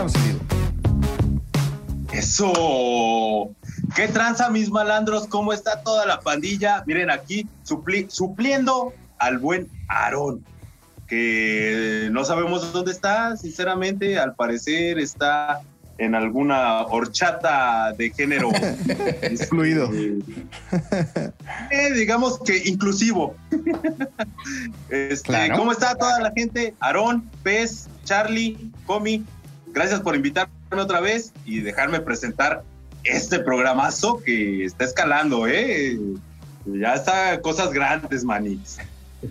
Estamos en vivo. Eso. ¿Qué tranza, mis malandros? ¿Cómo está toda la pandilla? Miren aquí, supliendo al buen Aarón, que no sabemos dónde está, sinceramente, al parecer está en alguna horchata de género fluido. Eh, digamos que inclusivo. Este, ¿Cómo está toda la gente? Aarón, Pez, Charlie, Comi, gracias por invitarme otra vez y dejarme presentar este programazo que está escalando, ¿eh? Ya está cosas grandes, manix.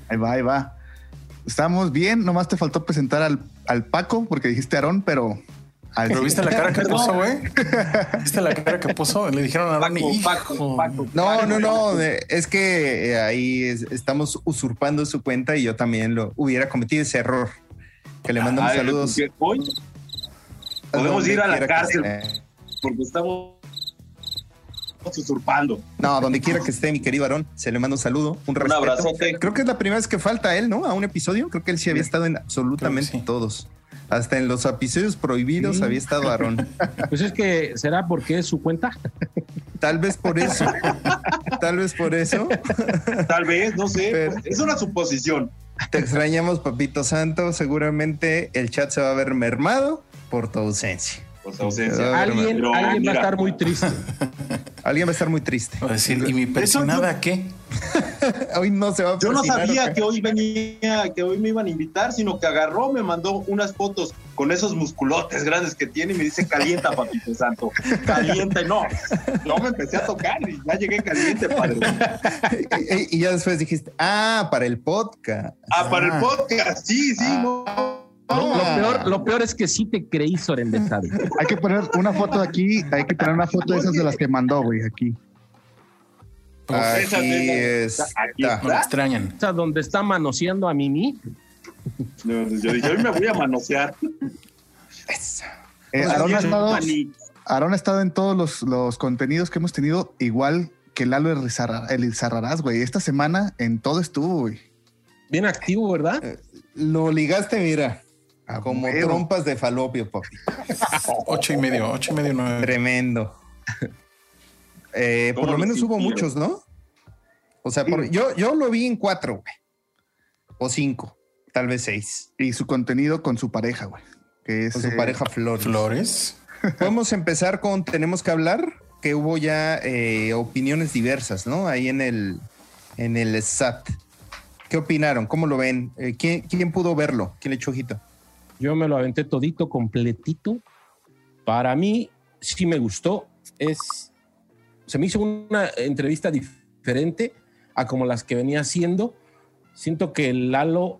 Ahí va, ahí va. Estamos bien, nomás te faltó presentar al, al Paco porque dijiste Aarón, pero ¿Pero viste la cara que puso, güey? ¿Viste la cara que puso? Le dijeron a Ronnie. no, no, no. Es que eh, ahí estamos usurpando su cuenta y yo también lo hubiera cometido ese error. Que le mandamos saludos. Podemos ir a la cárcel porque estamos usurpando. No, donde quiera que esté mi querido Aarón, se le manda un saludo, un, un abrazote. Creo que es la primera vez que falta él, ¿no? A un episodio. Creo que él sí había estado en absolutamente todos. Hasta en los episodios prohibidos había estado Aarón. Pues es que será porque es su cuenta. Tal vez por eso. Tal vez por eso. Tal vez, no sé. es una suposición. Te extrañamos, Papito Santo. Seguramente el chat se va a ver mermado por tu ausencia. Por tu ausencia. Alguien, alguien va a estar muy triste. Alguien va a estar muy triste. Va a decir, ¿y mi personada qué? hoy no se va a Yo no sabía que hoy venía, que hoy me iban a invitar, sino que agarró, me mandó unas fotos con esos musculotes grandes que tiene y me dice, calienta, papito santo, calienta. No, yo me empecé a tocar y ya llegué caliente, padre. y, ya después dijiste, ah, para el podcast. Ah, para el ah. podcast, sí, sí, ah. no. Lo, peor, lo peor es que sí te creí, Soren de Hay que poner una foto aquí, hay que poner una foto de esas de las que mandó, güey, aquí. Aquí está. Aquí Me extrañan. O sea, donde está manoseando a Mimi. yo dije, hoy me voy a manosear. Eh, Aaron, ha estado, ha estado, en todos los, los, contenidos que hemos tenido, igual que Lalo Elizarrarás, güey. Esta semana en todo estuvo, güey. Bien activo, ¿verdad? Eh, lo ligaste, mira. Como trompas de falopio, papi. ocho y medio, ocho y medio, nueve. Tremendo. Eh, por lo menos hubo muchos, ¿no? O sea, yo, yo lo vi en cuatro, güey. O cinco, tal vez seis. Y su contenido con su pareja, güey. Que es con su eh, pareja Flores. Flores. Podemos empezar con Tenemos que hablar, que hubo ya eh, opiniones diversas, ¿no? Ahí en el, en el SAT. ¿Qué opinaron? ¿Cómo lo ven? ¿quién, ¿quién, pudo verlo? ¿Quién le echó ojito? Yo me lo aventé todito, completito. Para mí sí me gustó. Es, se me hizo una entrevista diferente a como las que venía haciendo. Siento que Lalo,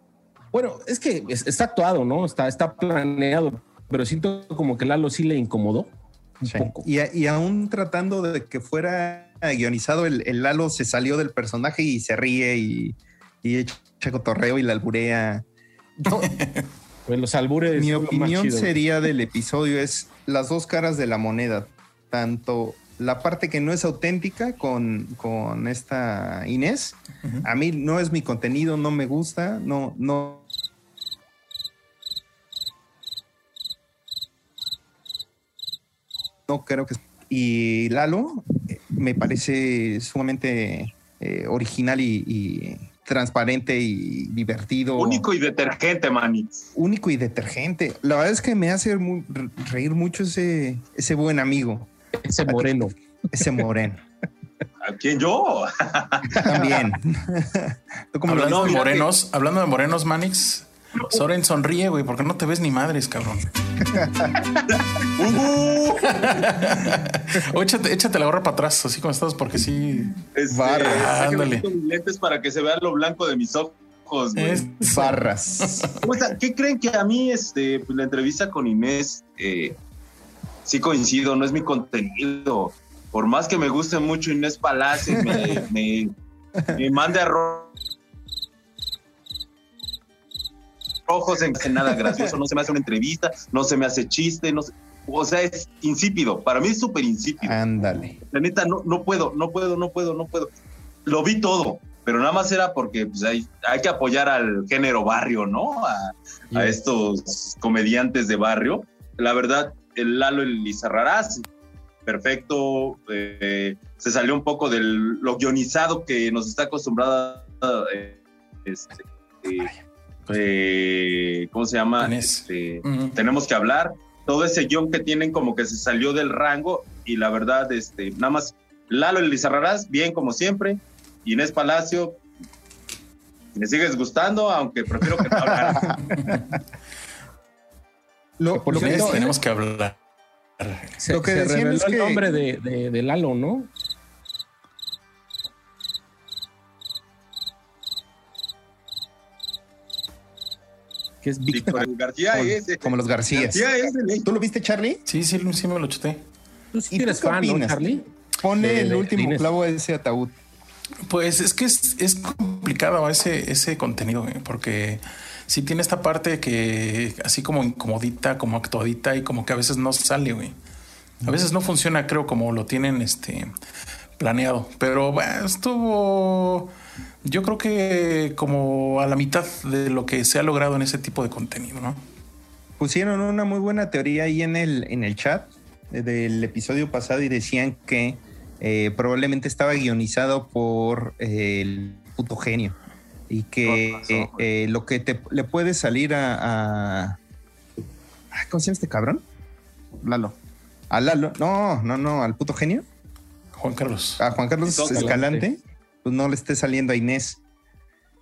bueno, es que está actuado, ¿no? Está, está planeado, pero siento como que Lalo sí le incomodó. Y, y, aún tratando de que fuera guionizado, el, Lalo se salió del personaje y se ríe y, y echa cotorreo y la alburea. Pues los albures. Mi opinión sería del episodio es las dos caras de la moneda. Tanto la parte que no es auténtica con, con esta Inés. A mí no es mi contenido, no me gusta, no, no. No creo que. Y Lalo eh, me parece sumamente eh, original y transparente y divertido. Único y detergente, Manny. Único y detergente. La verdad es que me hace reír mucho ese, ese buen amigo. Ese moreno. Ese moreno. ¿A quién yo? También. hablando de morenos, hablando de morenos, Manix, Soren sonríe, güey, porque no te ves ni madres, cabrón. uh échate, la gorra para atrás, así como estás, porque sí. Es barra. Ándale. lentes para que se vea lo blanco de mis ojos. Barras. ¿Qué creen que a mí este, pues, la entrevista con Inés eh, sí coincido? No es mi contenido. Por más que me guste mucho Inés Palacio, me, me, me mande arroz ojos en nada gracioso, no se me hace una entrevista, no se me hace chiste, no o sea, es insípido, para mí es súper insípido. Ándale. La neta, no, no puedo, no puedo, no puedo, no puedo. Lo vi todo, pero nada más era porque pues, hay, hay que apoyar al género barrio, ¿no? A, a estos comediantes de barrio. la verdad, el Lalo Elizarrarás, perfecto, eh, se salió un poco de lo guionizado que nos está acostumbrada, eh, este, eh, ¿cómo se llama? Este, tenemos que hablar. Todo ese guion que tienen como que se salió del rango y la verdad, este, nada más Lalo Elizarrarás, bien como siempre, Inés Palacio, me sigues gustando, aunque prefiero que no hablar. lo, por lo que tenemos que hablar. Se, lo que se reveló es que... el nombre de, de, de, Lalo, ¿no? Que es Víctor García como, los Garcías. García ¿Tú lo viste, Charlie? Sí, sí, sí me lo chuté. ¿Tú sí eres fan, ¿no, Charlie? Pone el último clavo a ese ataúd. Pues es que es, es complicado ese, ese contenido, porque sí tiene esta parte que así como incomodita, como actuadita y como que a veces no sale, güey. A veces no funciona, creo, como lo tienen este planeado. Pero bueno, estuvo, yo creo que como a la mitad de lo que se ha logrado en ese tipo de contenido, ¿no? Pusieron una muy buena teoría ahí en el, en el chat del episodio pasado y decían que eh, probablemente estaba guionizado por eh, el puto genio y que eh, lo que te, le puede salir a, ¿Cómo se llama este cabrón? Lalo. A Lalo. No, no, no, al puto genio. Juan Carlos. A Juan Carlos Escalante, pues no le esté saliendo a Inés.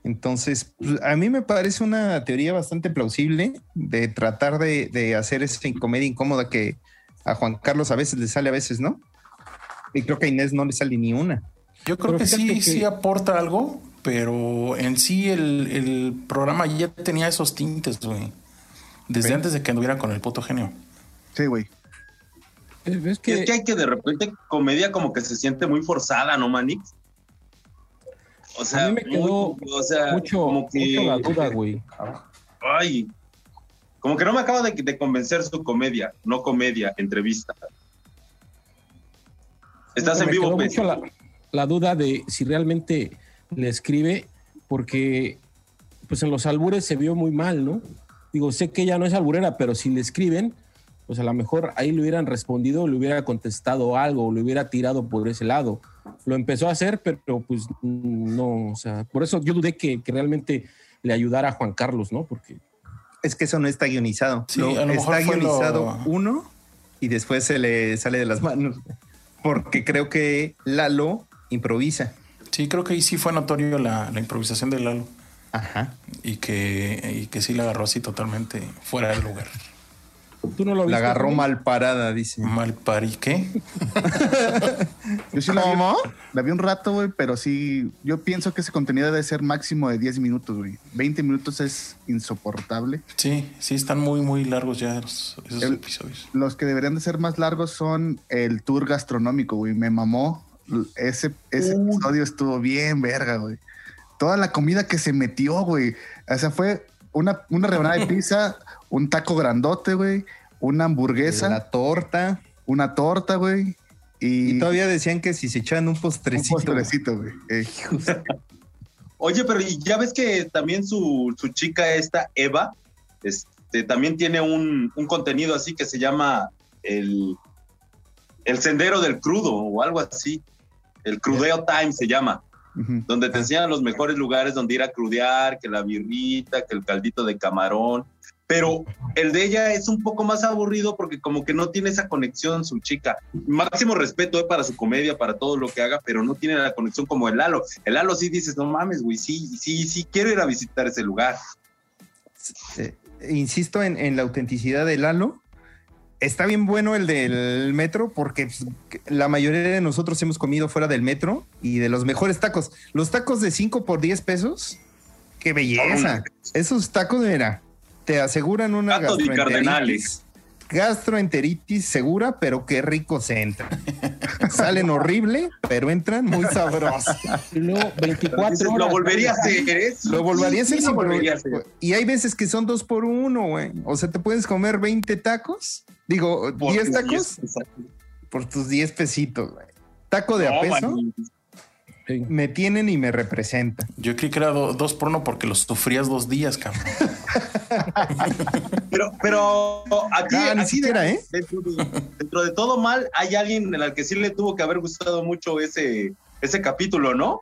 Entonces, pues, a mí me parece una teoría bastante plausible de tratar de, de hacer esa comedia incómoda que a Juan Carlos a veces le sale, a veces no. Y creo que a Inés no le sale ni una. Yo creo que sí, sí aporta algo, pero en sí el, programa ya tenía esos tintes, güey. Desde antes de que anduviera con el puto genio. Sí, güey. Es que... hay que de repente comedia como que se siente muy forzada, ¿no, Manix? O sea, a mí me quedó o sea, mucho, como que, la duda, güey. Ay, como que no me acaba de, de convencer su comedia, no comedia, entrevista. Estás en vivo, mucho la, duda de si realmente le escribe, porque pues en los albures se vio muy mal, ¿no? Digo, sé que ella no es alburera, pero si le escriben, pues a lo mejor ahí le hubieran respondido, le hubiera contestado algo, le hubiera tirado por ese lado. Lo empezó a hacer, pero pues no, o sea, por eso yo dudé que, realmente le ayudara a Juan Carlos, ¿no? Porque es que eso no está guionizado. Sí, está guionizado uno y después se le sale de las manos porque creo que Lalo improvisa. Sí, creo que ahí sí fue notorio la, improvisación de Lalo. Ajá. Y que, y que sí la agarró así totalmente fuera del lugar. ¿Tú no lo viste? La agarró mal parada, dice. ¿Mal parí qué? yo sí la vi, la vi un rato, güey, pero sí, yo pienso que ese contenido debe ser máximo de 10 minutos, güey. 20 minutos es insoportable. Sí, sí, están muy, muy largos ya esos, episodios. Los que deberían de ser más largos son el tour gastronómico, güey. Me mamó. Ese, ese episodio estuvo bien verga, güey. Toda la comida que se metió, güey. O sea, fue una, una rebanada de pizza un taco grandote, güey, una hamburguesa. La torta. Una torta, güey. Y, todavía decían que si se echaban un postrecito. Un postrecito, güey. Eh, Oye, pero ya ves que también su, chica esta, Eva, este, también tiene un, contenido así que se llama el, el sendero del crudo o algo así. El crudeo time se llama. Donde te enseñan los mejores lugares donde ir a crudear, que la birrita, que el caldito de camarón pero el de ella es un poco más aburrido porque como que no tiene esa conexión su chica. Máximo respeto eh, para su comedia, para todo lo que haga, pero no tiene la conexión como el Lalo. El Lalo sí dices, no mames, güey, sí, sí, sí, quiero ir a visitar ese lugar. insisto en, la autenticidad del Lalo. Está bien bueno el del metro porque pues, la mayoría de nosotros hemos comido fuera del metro y de los mejores tacos. Los tacos de 5 por 10 pesos, qué belleza. Esos tacos, mira, te aseguran una gastroenteritis, gastroenteritis segura, pero qué rico se entra. Salen horrible, pero entran muy sabrosos. Y luego 24 Lo volvería a hacer, ¿eh? Lo volvería a hacer. Y hay veces que son dos por uno, güey. O sea, te puedes comer 20 tacos. Digo, 10 tacos. por tus 10 pesitos, güey. Taco de a Me tienen y me representan. Yo creí que era dos por uno porque los sufrías dos días, cabrón. pero, pero aquí, Ah, ni aquí siquiera, de- ¿eh? Dentro de, dentro de todo mal, hay alguien en el que sí le tuvo que haber gustado mucho ese, ese capítulo, ¿no?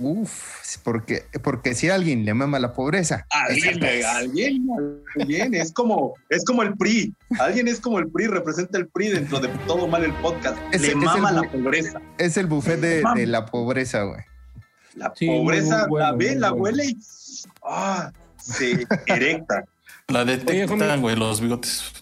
Uf, porque, porque si a alguien le mama la pobreza. Alguien, alguien, alguien, es como, es como el PRI. Alguien es como el PRI, representa el PRI dentro de todo mal el podcast. Es- le es el mama la pobreza. Es el buffet de, la pobreza, güey. La Sí, pobreza bueno, la ve, la huele y ah, se erecta. La detectan, güey, los bigotes.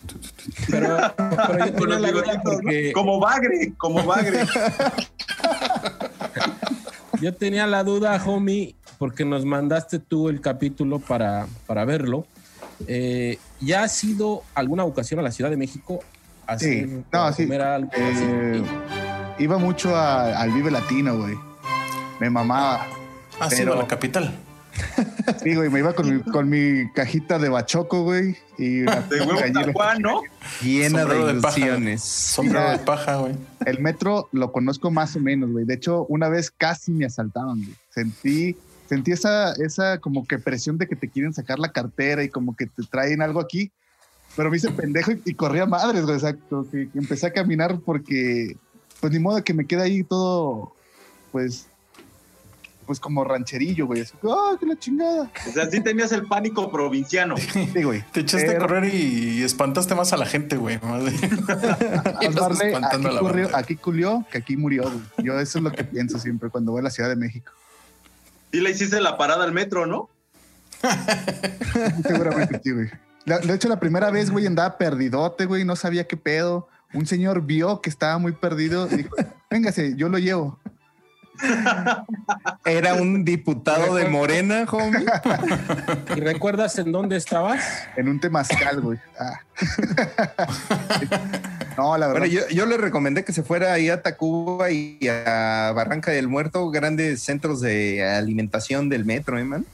Pero, pero yo Con los porque Como bagre, como bagre. yo tenía la duda, homie, porque nos mandaste tú el capítulo para, para verlo. Eh, ¿Ya has ido alguna ocasión a la Ciudad de México a, hacer- Sí. a No, sí. comer algo así? Eh, iba mucho a- al Vive Latino, güey. Me mamaba. Ah, sí, Pero- de la capital. Sí, güey, me iba con mi, con mi cajita de bachoco, güey. Y una De huevo ¿no? Llena Sombrero de ilusiones. Sombrero de paja, güey. El metro lo conozco más o menos, güey. De hecho, una vez casi me asaltaban, güey. Sentí, sentí esa, esa como que presión de que te quieren sacar la cartera y como que te traen algo aquí. Pero me hice pendejo y, y corría madres, güey. Exacto. Que, que empecé a caminar porque, pues ni modo que me quede ahí todo, pues, pues como rancherillo, güey. Así, ¡ah, que la chingada! O sea, sí tenías el pánico provinciano. Sí, güey. Te echaste a Pero- correr y espantaste más a la gente, güey. Más de- espantando a aquí, la corrió, aquí culió que aquí murió, güey. Yo eso es lo que pienso siempre cuando voy a la Ciudad de México. Sí le hiciste la parada al metro, ¿no? Seguramente sí, güey. La- De hecho, la primera vez, güey, andaba perdidote, güey, no sabía qué pedo. Un señor vio que estaba muy perdido y dijo, véngase, yo lo llevo. Era un diputado de Morena, homie. ¿Y recuerdas en dónde estabas? En un temazcal, güey. Ah. no, la verdad. Bueno, yo, yo le recomendé que se fuera ahí a Tacuba y a Barranca del Muerto, grandes centros de alimentación del metro, ¿eh, man?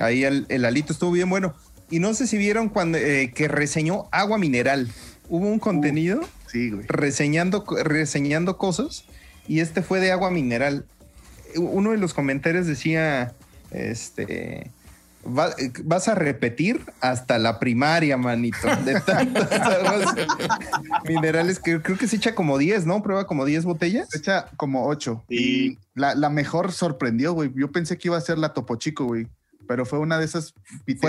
Ahí el, el alito estuvo bien bueno. Y no sé si vieron cuando eh, que reseñó agua mineral. Hubo un contenido Sí, güey. reseñando, reseñando cosas y este fue de agua mineral. Uno de los comentarios decía, este, "Va- vas a repetir hasta la primaria, manito, de tantas aguas minerales que creo que se echa como 10, ¿no? Prueba como 10 botellas. Se echa como ocho. Sí. Y la, la mejor sorprendió, güey. Yo pensé que iba a ser la Topo Chico, güey. Pero fue una de esas. Fue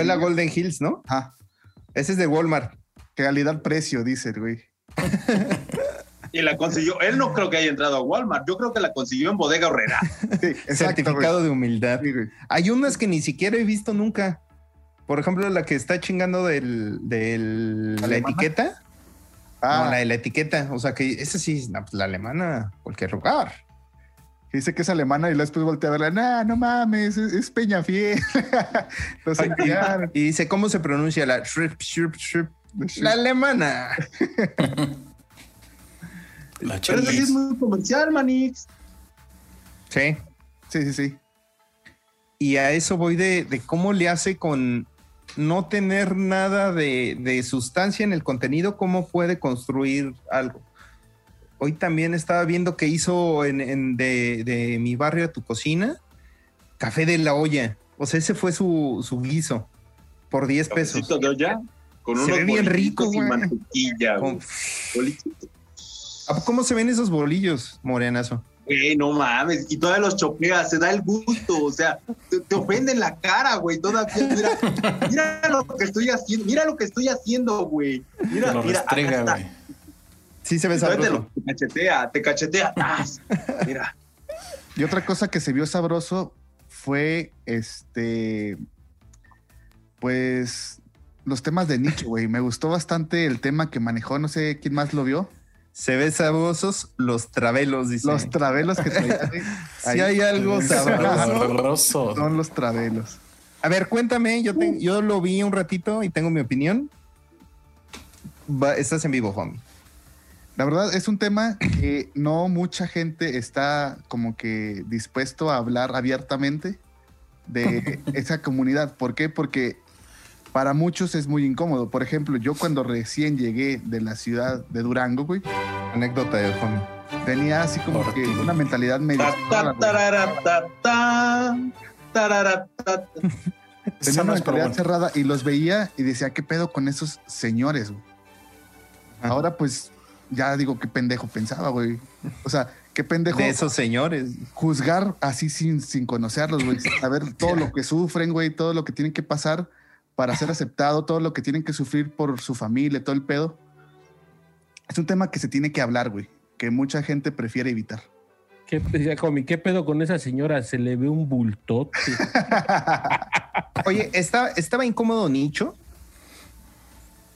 la piterías. Golden Hills, ¿no? Ajá. Ese es de Walmart. Calidad-precio, dice el güey. Y la consiguió. Él no creo que haya entrado a Walmart. Yo creo que la consiguió en Bodega Horrera. Sí, exacto, Certificado de humildad. Sí. Hay unas que ni siquiera he visto nunca. Por ejemplo, la que está chingando del, del- la etiqueta. Ah, No, la de la etiqueta. O sea que esa sí, no, pues, la alemana, cualquier lugar. dice que es alemana y luego después voltea a verla. Nah, no mames, es, es Peñafiel. Y dice, ¿cómo se pronuncia la shrip, shrip, shrip? La alemana. La Pero eso sí es muy comercial, Manix. Sí. Sí, sí, sí. Y a eso voy de, de cómo le hace con no tener nada de, de sustancia en el contenido, cómo puede construir algo. Hoy también estaba viendo que hizo en, en de, de mi barrio a tu cocina, café de la olla. O sea, ese fue su, su guiso por 10 pesos. De olla. Con Se unos ve bien bolillitos rico, y güey. mantequilla. Con- güey. Bolillitos. ¿A- ¿Cómo se ven esos bolillos, morenazo? Güey, no mames, y todavía los choqueas, se da el gusto, o sea, te, te ofenden la cara, güey, todavía, mira, mira lo que estoy haciendo, mira lo que estoy haciendo, güey, mira, lo mira, acá restrega, está. Sí se ve Todavía te, sabroso. lo- te cachetea, te cachetea, mira, Y otra cosa que se vio sabroso fue este. Pues los temas de nicho, güey. Me gustó bastante el tema que manejó. No sé quién más lo vio. Se ve sabrosos los travelos, dice. Los travelos que traían. si hay algo sabroso. Sabroso. Son los travelos. A ver, cuéntame, yo, te- yo lo vi un ratito y tengo mi opinión. Va- estás en vivo, Juan. La verdad es un tema que no mucha gente está como que dispuesto a hablar abiertamente de esa comunidad. ¿Por qué? Porque para muchos es muy incómodo. Por ejemplo, yo cuando recién llegué de la ciudad de Durango, güey, Anécdota de Juan. tenía así como Por que una mentalidad medio... Tenía una mentalidad cerrada y los veía y decía, ¿qué pedo con esos señores? güey?" Ahora pues ya digo, qué pendejo pensaba, güey. O sea, qué pendejo De esos señores. juzgar así sin, sin conocerlos, güey. Saber todo lo que sufren, güey, todo lo que tienen que pasar para ser aceptado, todo lo que tienen que sufrir por su familia, todo el pedo. Es un tema que se tiene que hablar, güey, que mucha gente prefiere evitar. ¿Qué, ¿qué pedo con esa señora? Se le ve un bultote. Oye, ¿está, ¿estaba incómodo Nicho?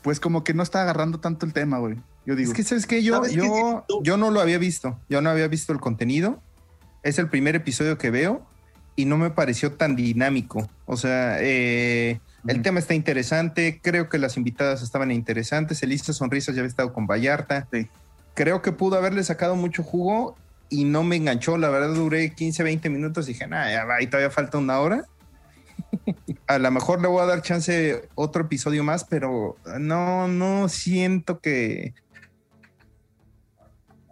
Pues como que no está agarrando tanto el tema, güey. Yo digo, Es que, ¿sabes qué? Yo, ¿Sabes yo, yo no lo había visto. Yo no había visto el contenido. Es el primer episodio que veo y no me pareció tan dinámico. O sea, eh, el tema está interesante. Creo que las invitadas estaban interesantes. Elisa Sonrisas ya había estado con Vallarta. Sí. Creo que pudo haberle sacado mucho jugo y no me enganchó. La verdad, duré 15, 20 minutos y dije, nada, ya va, y todavía falta una hora. A lo mejor le voy a dar chance otro episodio más, pero no, no siento que.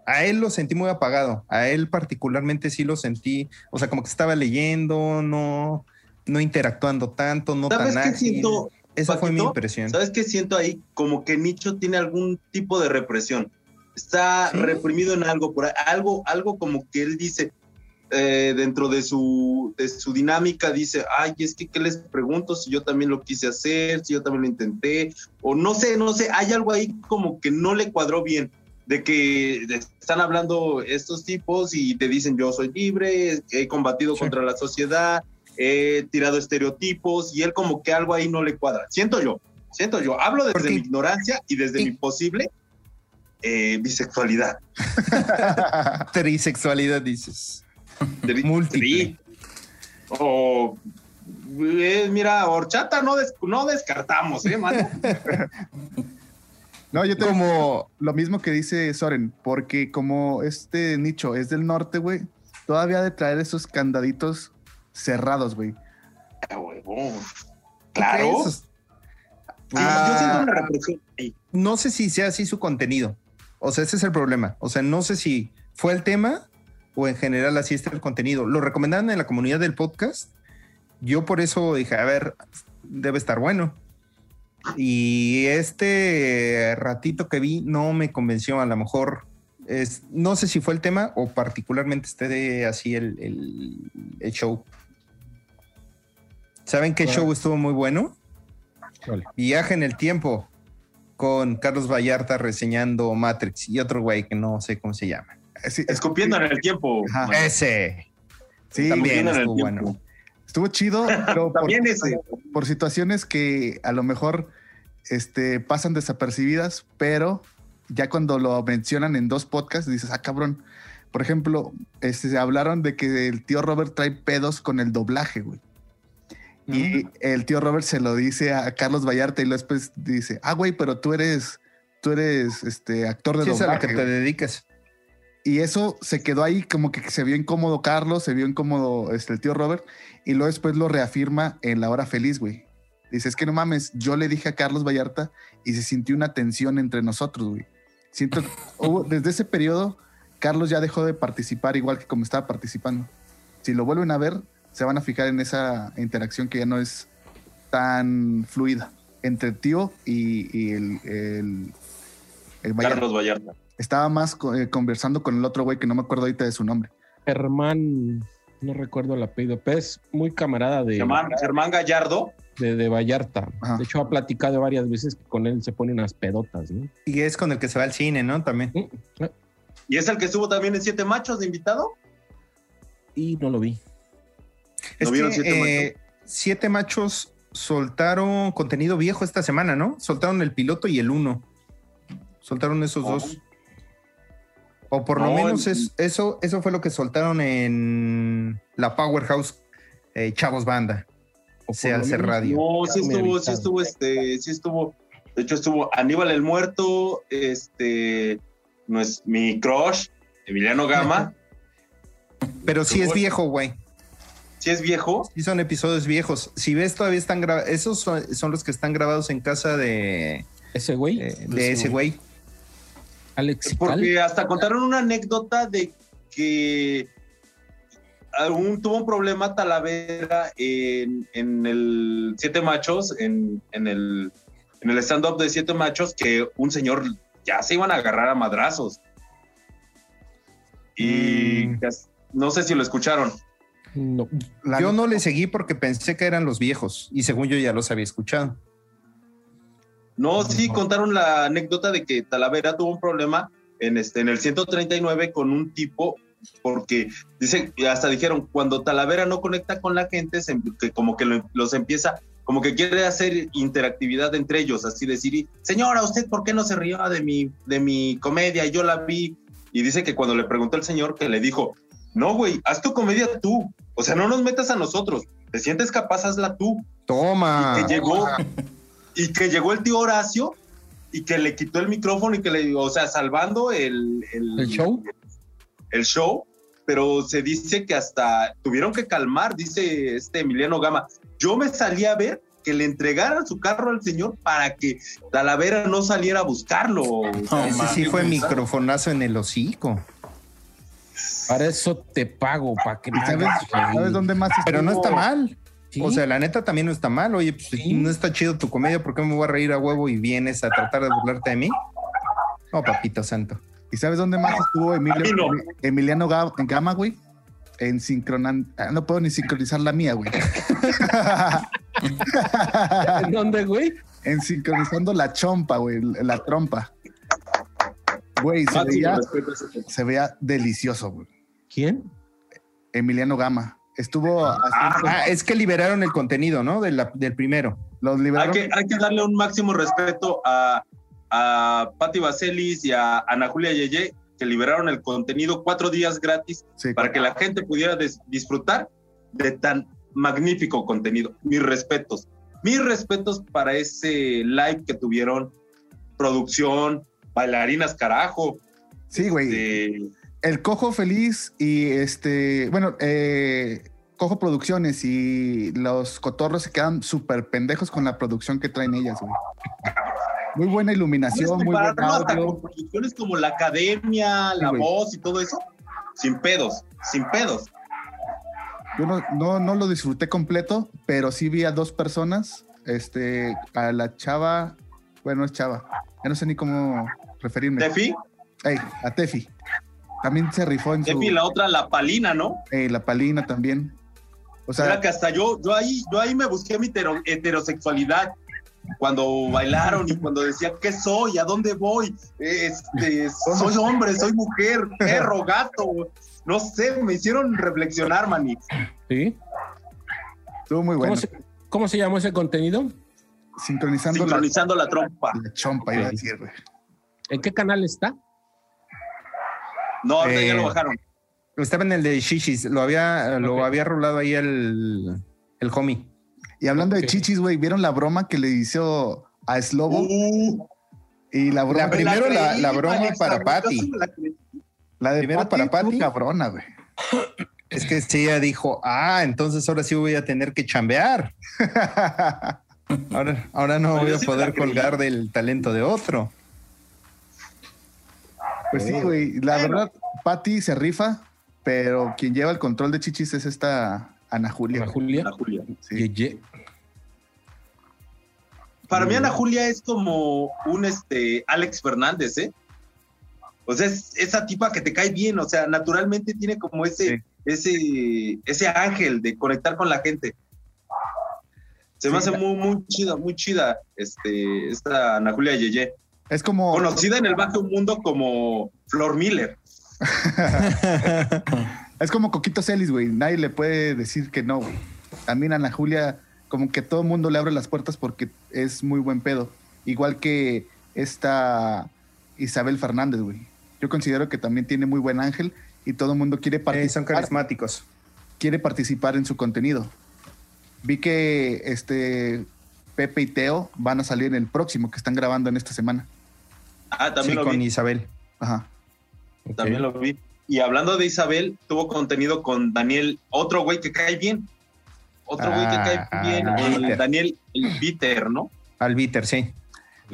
A él lo sentí muy apagado. A él particularmente sí lo sentí. O sea, como que estaba leyendo, no, no interactuando tanto, no ¿Sabes tan qué ágil. siento? Esa fue mi Paquito? impresión. ¿Sabes qué siento ahí? Como que Nicho tiene algún tipo de represión. Está Sí. reprimido en algo, por algo, algo como que él dice eh, dentro de su, de su dinámica, dice, ay, es que ¿qué les pregunto si yo también lo quise hacer, si yo también lo intenté? O no sé, no sé, hay algo ahí como que no le cuadró bien. De que están hablando estos tipos y te dicen yo soy libre, he combatido Sí. contra la sociedad, he tirado estereotipos y él como que algo ahí no le cuadra. Siento yo, siento yo. Hablo desde mi ignorancia y desde mi posible eh, bisexualidad. Trisexualidad, dices. Tri- Múltiple. tri. O eh, mira, horchata no, des- no descartamos, ¿eh, mano? no, yo tengo Como. lo mismo que dice Soren, porque como este nicho es del norte, güey, todavía de traer esos candaditos cerrados, güey. Ah. Claro. Yo- Ah. yo siento una represión ahí. no sé si sea así su contenido. O sea, ese es el problema. O sea, no sé si fue el tema o en general así está el contenido. Lo recomendaron en la comunidad del podcast. Yo por eso dije, a ver, debe estar bueno. Y este ratito que vi no me convenció. A lo mejor es, no sé si fue el tema o particularmente esté así el, el- el show. ¿Saben qué show estuvo muy bueno? Viaje en el tiempo con Carlos Vallarta reseñando Matrix y otro güey que no sé cómo se llama. Sí, Escupiendo en el tiempo. Ajá. Ese sí, también estuvo bueno. estuvo chido, pero por, También ese. por situaciones que a lo mejor este, pasan desapercibidas, pero ya cuando lo mencionan en dos podcasts dices, ah, cabrón. Por ejemplo, este, hablaron de que el tío Robert trae pedos con el doblaje, güey. Y el tío Robert se lo dice a Carlos Vallarta y luego después dice, ah, güey, pero tú eres, tú eres este actor de Sí, es a lo doblaje. que te güey". dedicas. Y eso se quedó ahí como que se vio incómodo Carlos, se vio incómodo este, el tío Robert, y luego después lo reafirma en la hora feliz, güey. Dice, es que no mames, yo le dije a Carlos Vallarta y se sintió una tensión entre nosotros, güey. Siento, hubo- desde ese periodo, Carlos ya dejó de participar igual que como estaba participando. Si lo vuelven a ver, se van a fijar en esa interacción que ya no es tan fluida entre el tío y, y el, el, el Vallarta. Carlos Vallarta. Estaba más eh, conversando con el otro güey que no me acuerdo ahorita de su nombre. Germán, no recuerdo el apellido, pero es muy camarada de, Germán, Germán Gallardo. de, de Vallarta. Ajá. De hecho, ha platicado varias veces que con él se pone unas pedotas, ¿no? Y es con el que se va al cine, ¿no? También. Y es el que estuvo también en Siete Machos de invitado. Y no lo vi. Es ¿No vieron que, Siete eh, Siete Machos soltaron contenido viejo esta semana, ¿no? Soltaron el piloto y el uno. Soltaron esos Oh. dos. O por lo No, menos en- es- eso, eso fue lo que soltaron en la Powerhouse eh, Chavos Banda. O Se por lo hace radio. No, sí estuvo, sí estuvo, este, sí estuvo. De hecho, estuvo Aníbal el Muerto, este, no es mi crush, Emiliano Gama. Pero sí es viejo, güey. Sí es viejo. Sí son episodios viejos. Si ves, todavía están grabados. Esos son, son los que están grabados en casa de, Ese güey, eh, de ese güey. Alex. Porque hasta contaron una anécdota de que un- tuvo un problema Talavera en, en el Siete Machos, en, en el, en el stand-up de Siete Machos, que un señor ya se iban a agarrar a madrazos. Y Mm. ya- no sé si lo escucharon. No. La- Yo no le seguí porque pensé que eran los viejos y según yo ya los había escuchado. No, sí, contaron la anécdota de que Talavera tuvo un problema en, este, en el 139 con un tipo, porque dice, hasta dijeron, cuando Talavera no conecta con la gente, se- que como que lo- los empieza, como que quiere hacer interactividad entre ellos, así decir, señora, ¿usted por qué no se rió de mi, de mi comedia? Yo la vi. Y dice que cuando le preguntó el señor, que le dijo, no, güey, haz tu comedia tú. O sea, no nos metas a nosotros. Te sientes capaz, hazla tú Toma. que llegó y que llegó el tío Horacio y que le quitó el micrófono y que le o sea salvando el, el, ¿El show? el show pero se dice que hasta tuvieron que calmar dice este Emiliano Gama yo me salí a ver que le entregaran su carro al señor para que Talavera no saliera a buscarlo O sea, Ese sí fue microfonazo en el hocico. Para eso te pago, para que me ¿Y ¿Sabes. ¿Sabes dónde más Pero no estuvo? está mal. Sí. O sea, la neta también no está mal. Oye, pues Sí. no está chido tu comedia, ¿por qué me voy a reír a huevo y vienes a tratar de burlarte de mí? No, papito santo. ¿Y sabes dónde más estuvo Emilio, no. Emiliano Ga- Gama, güey? En sincronan... ah, no puedo ni sincronizar la mía, güey. ¿En dónde, güey? en sincronizando la chompa, güey, la trompa. Güey, se veía, se veía delicioso, güey. ¿Quién? Emiliano Gama. Estuvo haciendo- Ah, es que liberaron el contenido, ¿no? De la- del primero. los hay liberaron. que, hay que darle un máximo respeto a, a Patti Vaselis y a Ana Julia Yeye que liberaron el contenido cuatro días gratis Sí, para que la gente pudiera des- disfrutar de tan magnífico contenido. Mis respetos. Mis respetos para ese live que tuvieron. Producción, bailarinas carajo. sí, güey. este, El Cojo Feliz y este, bueno, eh, Cojo Producciones y los cotorros se quedan súper pendejos con la producción que traen ellas, güey. Muy buena iluminación, ¿puedes muy buen audio. con producciones como La Academia, La güey. Voz y todo eso? Sin pedos, sin pedos. Yo no, no, no lo disfruté completo, pero sí vi a dos personas, este, a la chava, bueno, es chava, ya no sé ni cómo referirme. Tefi, Ey, a Tefi. También se rifó en su... Tefi, la otra, La Palina, ¿no? Ey, la Palina también. O sea, Era que hasta yo, yo ahí, yo ahí me busqué mi hetero- heterosexualidad. Cuando bailaron y cuando decía, ¿qué soy? ¿A dónde voy? Este, soy hombre, soy mujer, perro, gato. No sé, me hicieron reflexionar, Manny. ¿Sí? estuvo muy bueno. ¿Cómo, se, ¿Cómo se llamó ese contenido? Sincronizando la, Sincronizando la trompa. la chompa, iba a decir, güey. ¿En qué canal está? No, ahorita Eh, ya lo bajaron. Estaba en el de Shishis, lo había, lo había rolado ahí el, el homie. Y hablando de chichis, güey, ¿vieron la broma que le hizo a Slobo? Uh, y la broma, La primero la- broma para Patty. la de primero para Patty. cabrona, güey. Es que ella dijo, ah, entonces ahora sí voy a tener que chambear. Ahora, ahora no voy a poder colgar del talento de otro. Pues sí, güey. La verdad, Patty se rifa, pero quien lleva el control de chichis es esta Ana Julia. Ana Julia. Ana Julia. Sí. Ye, ye. Para mí Ana Julia es como un este Alex Fernández, ¿eh? O sea, es esa tipa que te cae bien, o sea, naturalmente tiene como ese, Sí. ese, ese ángel de conectar con la gente. Se me hace muy, muy chida, muy chida, este, esta Ana Julia Yeye. Es como. Conocida en el bajo mundo como Flor Miller. Es como Coquito Celis, güey. Nadie le puede decir que no, güey. También Ana Julia, como que todo el mundo le abre las puertas porque es muy buen pedo. Igual que esta Isabel Fernández, güey. Yo considero que también tiene muy buen ángel y todo el mundo quiere Eh, son participar, carismáticos. quiere participar en su contenido. Vi que este Pepe y Teo van a salir en el próximo que están grabando en esta semana. Ah, Sí, también lo con vi. Isabel. Ajá. También lo vi. Y hablando de Isabel, tuvo contenido con Daniel, otro güey que cae bien. Otro güey que cae bien, ah, el Bitter. Daniel el Bitter, ¿no? Albiter, sí.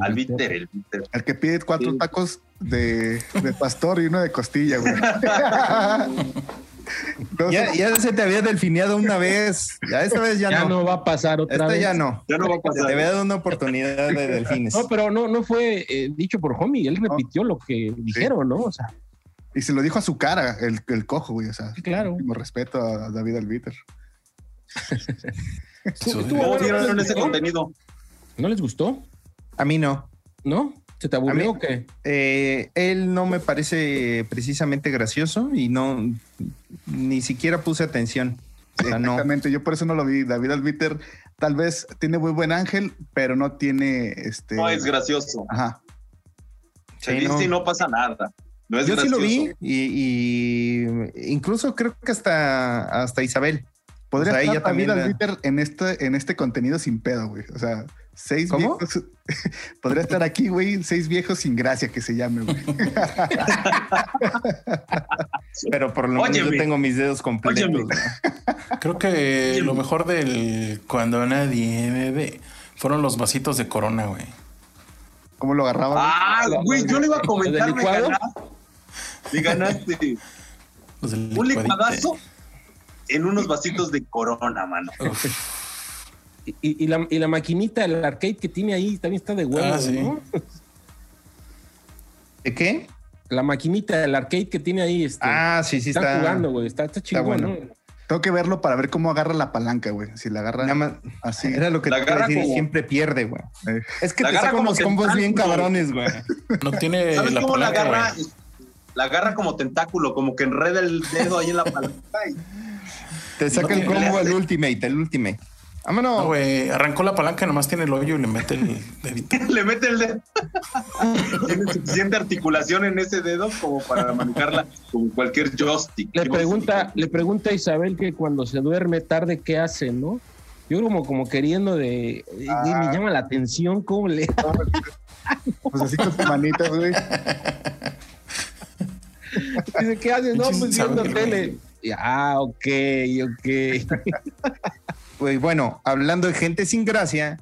Al Bitter, el Bitter. El que pide cuatro Sí. tacos de, de pastor y uno de costilla, güey. No, Ya, ya se te había delfineado una vez. Ya esta vez ya, Ya no. no va a pasar otra Esta vez. ya no. Ya no va a Se te pasar. había dado una oportunidad de delfines. No, pero no, no fue eh, dicho por Homie, él repitió lo que dijeron, ¿no? O sea, Y se lo dijo a su cara, el, el cojo, güey. O sea, claro. último respeto a David Albiter. ¿Cómo vieron ese contenido? ¿no les gustó? A mí no. ¿No? ¿Se te aburrió mí- o qué? Eh, él no me parece precisamente gracioso y no ni siquiera puse atención. O sea, no. Exactamente, yo por eso no lo vi. David Albiter tal vez tiene muy buen ángel, pero no tiene este. No es gracioso. Ajá. Se Sí, dice no. y no pasa nada. No es Yo sí lo vi y, y incluso creo que hasta, hasta Isabel. Podría O sea, estar ella también en este, en este contenido sin pedo, güey. O sea, seis ¿Cómo? viejos. Podría estar aquí, güey, seis viejos sin gracia que se llame, güey. Pero por lo menos yo tengo mis dedos completos. Creo que lo mejor del cuando nadie me ve fueron los vasitos de corona, güey. ¿Cómo lo agarraba? Ah, güey, yo le iba a comentar, ¿Del me licuado? ganaste. Me ganaste. Un licuadito. licuadazo en unos vasitos de corona, mano. Y, y la, y la maquinita, el arcade que tiene ahí también está de huevo, Ah, sí. ¿no? ¿De qué? La maquinita, el arcade que tiene ahí, este, Ah, sí, sí están está. jugando, güey. Está, está chingón, bueno. ¿no? Tengo que verlo para ver cómo agarra la palanca, güey. Si la agarra Nada más, así. era lo que La te iba a agarra decir, y como- siempre pierde, güey. Es que La te agarra saca unos combos bien cabrones, güey. no tiene ¿Sabes la cómo la palanca, agarra? güey. La agarra como tentáculo, como que enreda el dedo ahí en la palanca y Te saca No el combo, el ultimate, el ultimate. Vámonos. No, güey, arrancó la palanca, nomás tiene el hoyo y le mete el dedito. le mete el dedo. Tiene suficiente articulación en ese dedo como para manejarla con cualquier joystick. Le pregunta, le pregunta a Isabel que cuando se duerme tarde, ¿qué hace, no? Yo como, como queriendo de... Me llama la atención cómo le... pues así con sus manitas, güey. Dice, ¿qué haces? No, pues viendo tele. güey. Ah, ok, ok. Pues bueno, hablando de gente sin gracia,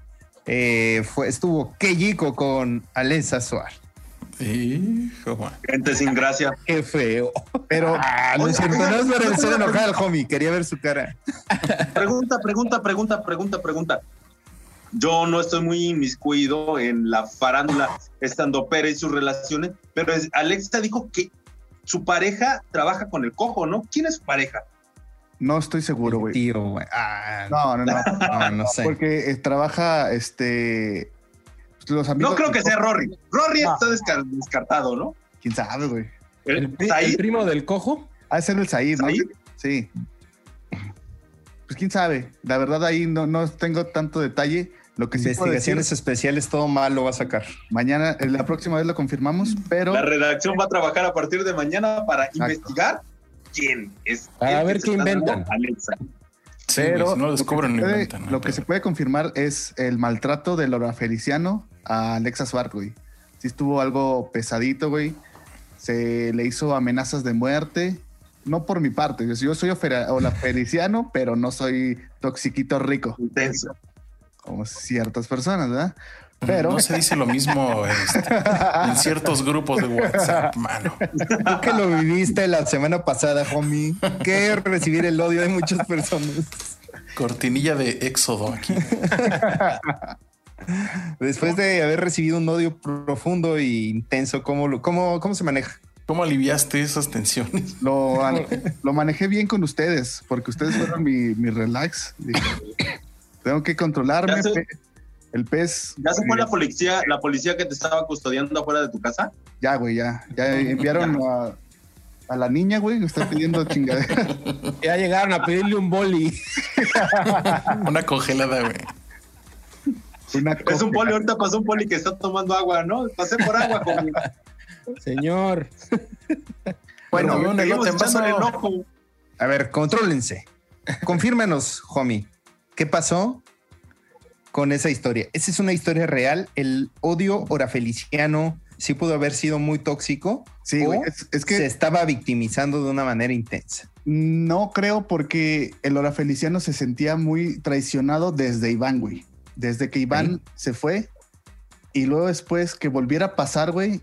eh, fue, estuvo Keyiko con Alessa Suar. Hijo. Gente sin gracia. Qué feo. Pero Ah, no es cierto, no es para hacer enojar al homie, quería ver su cara. Pregunta, pregunta, pregunta, pregunta, pregunta. Yo no estoy muy inmiscuido en la farándula estando Pérez y sus relaciones, pero Alexa dijo que su pareja trabaja con el cojo, ¿no? ¿Quién es su pareja? no estoy seguro, güey. Tío, güey. Ah, No, no, no. no, no sé. Porque eh, trabaja, este. Los amigos. No creo que sea Rory. Rory No. está descar- descartado, ¿no? Quién sabe, güey. ¿El, primo del cojo? Ha de ser el Said, ¿no? Sí. Pues quién sabe. La verdad, ahí no, no tengo tanto detalle. Lo que sí puedo decir, Investigaciones especiales, todo mal lo va a sacar. mañana, eh, la próxima vez lo confirmamos, pero la redacción va a trabajar a partir de mañana para investigar quién es. Para el ver que qué inventan. Alexa. Sí, Pero no lo descubren, no puede- inventan. no lo que se puede confirmar es el maltrato de Laura Feliciano a Alexa Swart, güey. Sí estuvo algo pesadito, güey. Se le hizo amenazas de muerte. No por mi parte, yo, yo soy ofera- hola Feliciano, pero no soy toxiquito rico, Intenso. Como ciertas personas, ¿verdad? Pero No se dice lo mismo este, en ciertos grupos de WhatsApp, mano. Tú que lo viviste la semana pasada, homie. Que recibir el odio de muchas personas. Cortinilla de éxodo aquí. Después de haber recibido un odio profundo e intenso, ¿cómo, lo- cómo, cómo se maneja? ¿Cómo aliviaste esas tensiones? lo, lo manejé bien con ustedes, porque ustedes fueron mi, mi relax. Tengo que controlarme. Ya se- pe- El pez. ¿Ya se fue la policía, la policía que te estaba custodiando afuera de tu casa? Ya, güey, ya. Ya enviaron a, a la niña, güey, que está pidiendo chingadera. Ya llegaron a pedirle un boli. Una congelada, güey. Una Es un poli, ahorita pasó un poli que está tomando agua, ¿no? Pasé por agua, como. Señor. Bueno, Seguimos un elote en vaso. echándole el ojo. A ver, contrólense. Confírmanos, homie. ¿Qué pasó con esa historia? Esa es una historia real. El odio orafeliciano sí pudo haber sido muy tóxico. Sí, o. Es, es que se estaba victimizando de una manera intensa. no creo porque el Hora Feliciano se sentía muy traicionado desde Iván, güey. Desde que Iván se fue y luego después que volviera a pasar, güey,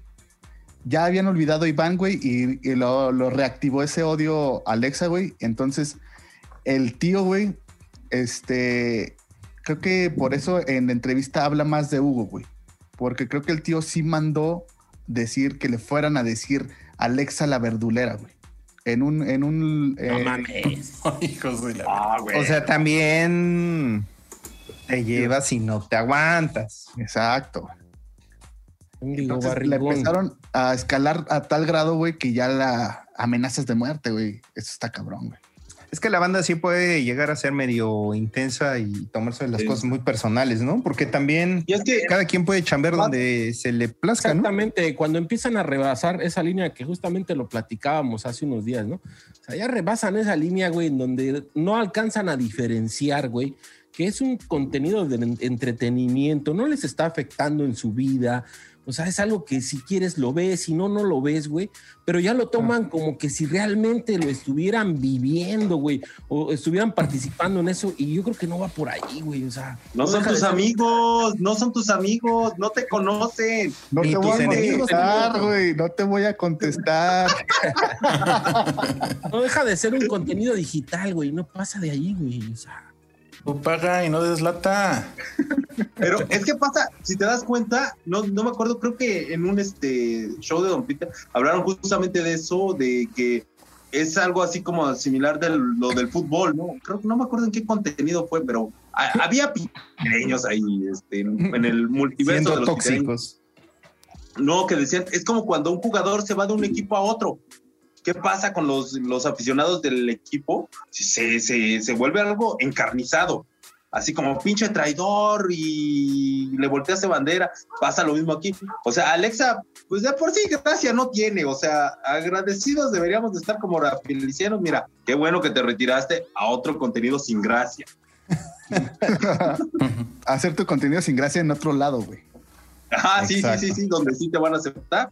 ya habían olvidado a Iván, güey, y, y lo, lo reactivó ese odio a Alexa, güey. Entonces, el tío, güey, este, creo que por eso en la entrevista habla más de Hugo, güey. Porque creo que el tío sí mandó decir que le fueran a decir Alexa la verdulera, güey. En un, en un. No eh, mames. Hijos de la. Ah, güey. O sea, también te llevas y no te aguantas. exacto. Entonces le empezaron a escalar a tal grado, güey, que ya la amenazas de muerte, güey. Eso está cabrón, güey. Es que la banda sí puede llegar a ser medio intensa y tomarse las Sí. cosas muy personales, ¿no? Porque también Y es que cada quien puede chambear donde se le plazca, ¿no? Exactamente, cuando empiezan a rebasar esa línea que justamente lo platicábamos hace unos días, ¿no? O sea, ya rebasan esa línea, güey, en donde no alcanzan a diferenciar, güey, que es un contenido de en- entretenimiento, no les está afectando en su vida. O sea, es algo que si quieres lo ves, si no, no lo ves, güey. Pero ya lo toman como que si realmente lo estuvieran viviendo, güey, o estuvieran participando en eso. Y yo creo que no va por ahí, güey. O sea, no son tus ser- amigos, no son tus amigos, no te conocen. No te voy a contestar, güey. No te voy a contestar. No deja de ser un contenido digital, güey. No pasa de ahí, güey. O sea, Tú paga y no deslata. Pero es que pasa, si te das cuenta, no, no me acuerdo, creo que en un este show de Don Peter hablaron justamente de eso, de que es algo así como similar de lo del fútbol, ¿no? Creo que no me acuerdo en qué contenido fue, pero ha- había pequeños ahí, este, en, en el multiverso de Siendo los pitereños. tóxicos. No, que decían, es como cuando un jugador se va de un equipo a otro. ¿Qué pasa con los, los aficionados del equipo? Se, se, se vuelve algo encarnizado, así como pinche traidor y le volteaste bandera, pasa lo mismo aquí. O sea, Alexa, pues de por sí gracia no tiene, o sea, agradecidos deberíamos de estar como Rafaelicianos, mira, qué bueno que te retiraste a otro contenido sin gracia. Hacer tu contenido sin gracia en otro lado, güey. Ah, sí, sí, sí, sí, donde sí te van a aceptar.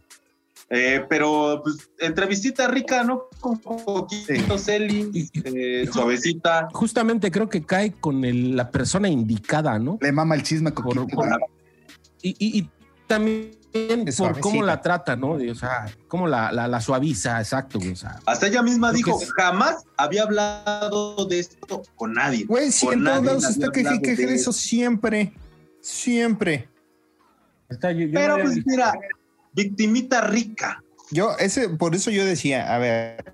Eh, pero, pues, entrevistita rica, ¿no? Con poquito Celi, eh, suavecita. justamente creo que cae con el- la persona indicada, ¿no? Le mama el chisme Por- coquito, por-. Y, y- y también por cómo la trata, ¿no? O sea, cómo la, la, la suaviza, exacto. güey, O sea, Hasta ella misma dijo, que es- jamás había hablado de esto con nadie. Güey, sí, Con en todos lados está que que de eso siempre. Siempre. está, yo- yo Pero, pues, mira, victimita rica. Yo, ese, por eso yo decía, a ver,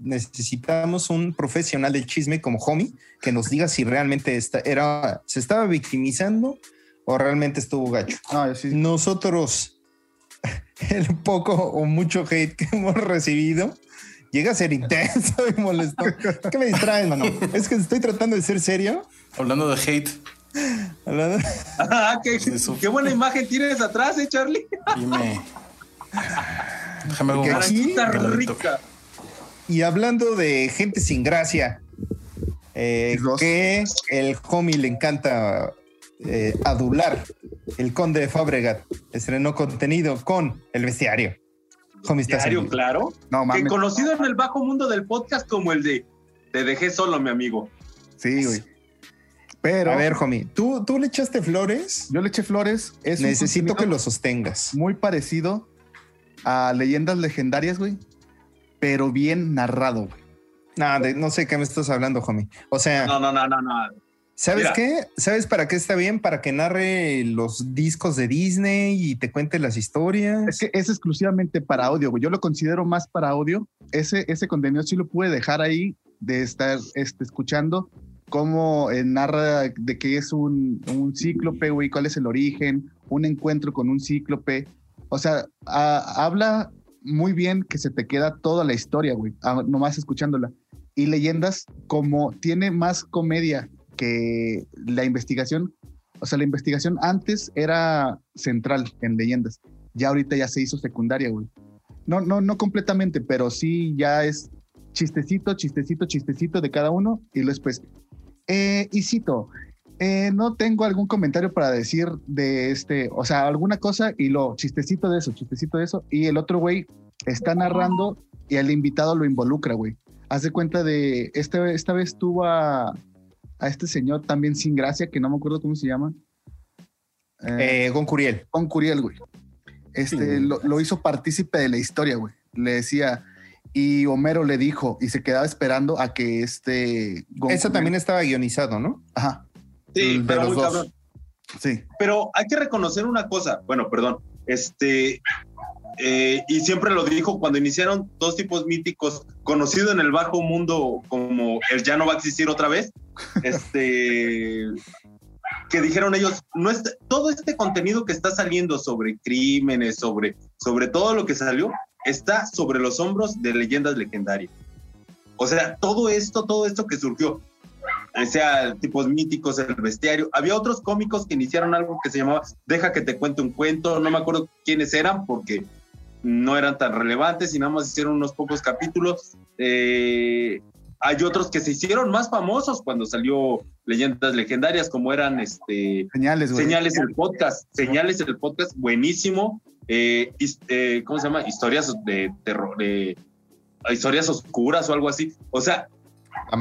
necesitamos un profesional del chisme como Homie que nos diga si realmente está, era, se estaba victimizando o realmente estuvo gacho. No, sí. Nosotros, el poco o mucho hate que hemos recibido, llega a ser intenso y molesto. ¿Qué me distraes, mano? Es que estoy tratando de ser serio. Hablando de hate, Ah, qué, buena imagen tienes atrás, ¿eh, Charlie? dime. Déjame ver Que un más. rica. Y hablando de gente sin gracia, eh, que el homie le encanta eh, adular. El conde de Fabregat estrenó contenido con el bestiario. Homie, Diario, vivo. claro. No Que mames. conocido en el bajo mundo del podcast como el de Te dejé solo, mi amigo. Sí, güey. Pero A ver, homie, ¿tú, tú le echaste flores. yo le eché flores. Es Necesito que lo sostengas. muy parecido a leyendas legendarias, güey. Pero bien narrado, güey. No, de- no sé qué me estás hablando, homie. O sea, No, no, no, no, no. ¿sabes mira. qué? ¿Sabes para qué está bien? Para que narre los discos de Disney y te cuente las historias. Es que es exclusivamente para audio, güey. Yo lo considero más para audio. Ese, ese contenido sí lo pude dejar ahí de estar este, escuchando cómo eh, narra de que es un, un cíclope, güey, cuál es el origen, un encuentro con un cíclope. O sea, a- habla muy bien que se te queda toda la historia, güey, nomás escuchándola. Y leyendas, como tiene más comedia que la investigación, o sea, la investigación antes era central en leyendas ya ahorita ya se hizo secundaria, güey. No, no, no completamente, pero sí ya es chistecito, chistecito, chistecito de cada uno y después, eh, y cito, eh, no tengo algún comentario para decir de este, o sea, alguna cosa y lo chistecito de eso, chistecito de eso y el otro güey está narrando y el invitado lo involucra, güey. Haz de cuenta de, esta, esta vez tuvo a, a este señor también sin gracia, que no me acuerdo cómo se llama. Eh, Eh, Gon Curiel. con Curiel, güey. este, Sí. lo, lo hizo partícipe de la historia, güey. Le decía, y Homero le dijo, y se quedaba esperando a que este... Goku- Eso también estaba guionizado, ¿no? Ajá, Sí, de pero los muy dos. cabrón. sí. Pero hay que reconocer una cosa, bueno, perdón, este, eh, y siempre lo dijo cuando iniciaron dos tipos míticos, conocido en el bajo mundo como el ya no va a existir otra vez, este, que dijeron ellos, no es, todo este contenido que está saliendo sobre crímenes, sobre, sobre todo lo que salió, está sobre los hombros de leyendas legendarias. O sea, todo esto, todo esto que surgió, eh, sea tipos míticos, el bestiario. Había otros cómicos que iniciaron algo que se llamaba Deja que te cuente un cuento. No me acuerdo quiénes eran porque no eran tan relevantes y nada más hicieron unos pocos capítulos. Eh, hay otros que se hicieron más famosos cuando salió Leyendas Legendarias, como eran este, Señales, güey. Señales el podcast. Señales el podcast, buenísimo. Eh, eh, ¿Cómo se llama? Historias de terror, de historias oscuras o algo así. O sea,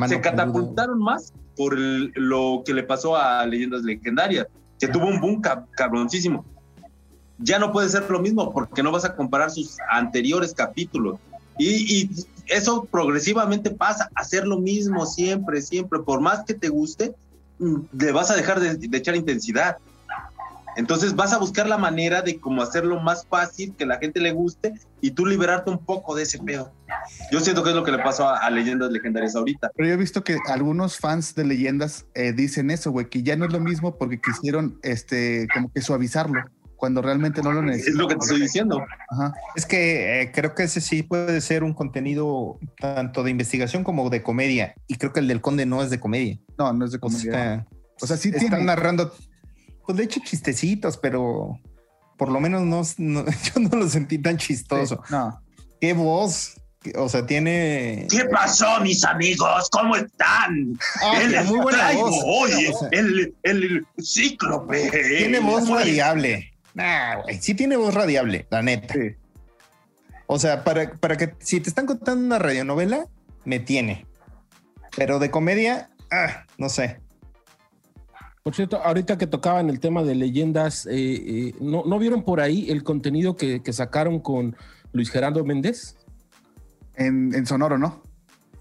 se catapultaron más por el- lo que le pasó a Leyendas Legendarias, que tuvo un boom cab- cabroncísimo. Ya no puede ser lo mismo porque no vas a comparar sus anteriores capítulos. Y, y eso progresivamente pasa, hacer lo mismo siempre, siempre. Por más que te guste, mm, le vas a dejar de, de echar intensidad. Entonces vas a buscar la manera de cómo hacerlo más fácil, que la gente le guste y tú liberarte un poco de ese pedo. Yo siento que es lo que le pasó a, a Leyendas Legendarias ahorita. Pero yo he visto que algunos fans de leyendas eh, dicen eso, güey, que ya no es lo mismo porque quisieron, este, como que suavizarlo, cuando realmente no lo Es necesitan. lo que te estoy diciendo. Ajá. Es que eh, creo que ese sí puede ser un contenido tanto de investigación como de comedia. Y creo que el del conde no es de comedia. No, no es de O comedia. sea, O sea, sí están tiene. narrando, pues de hecho chistecitos, pero por lo menos no, no- yo no lo sentí tan chistoso. Sí, No, Qué voz. O sea, tiene. ¿Qué pasó, mis amigos? ¿Cómo están? Ah, Él muy buena traigo voz. hoy O sea, el, el cíclope. tiene voz radiable. Nah, güey, sí tiene voz radiable, la neta. sí. O sea, para, para que si te están contando una radionovela, me tiene. Pero de comedia, ah, no sé. Por cierto, ahorita que tocaban el tema de leyendas, eh, eh, ¿no, ¿no vieron por ahí el contenido que, que sacaron con Luis Gerardo Méndez? En, en Sonoro, ¿no?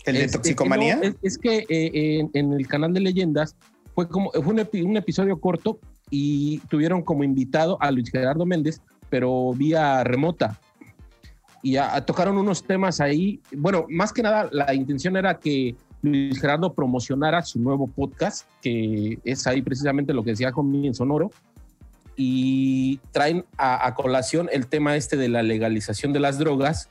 El de Es- toxicomanía. es que no, es, es que eh, en, en el canal de leyendas fue como fue un, epi- un episodio corto y tuvieron como invitado a Luis Gerardo Méndez, pero vía remota. Y a- a- tocaron unos temas ahí. Bueno, más que nada, la intención era que Luis Gerardo promocionara su nuevo podcast, que es ahí precisamente lo que decía Jomi en Sonoro. Y traen a, a colación el tema este de la legalización de las drogas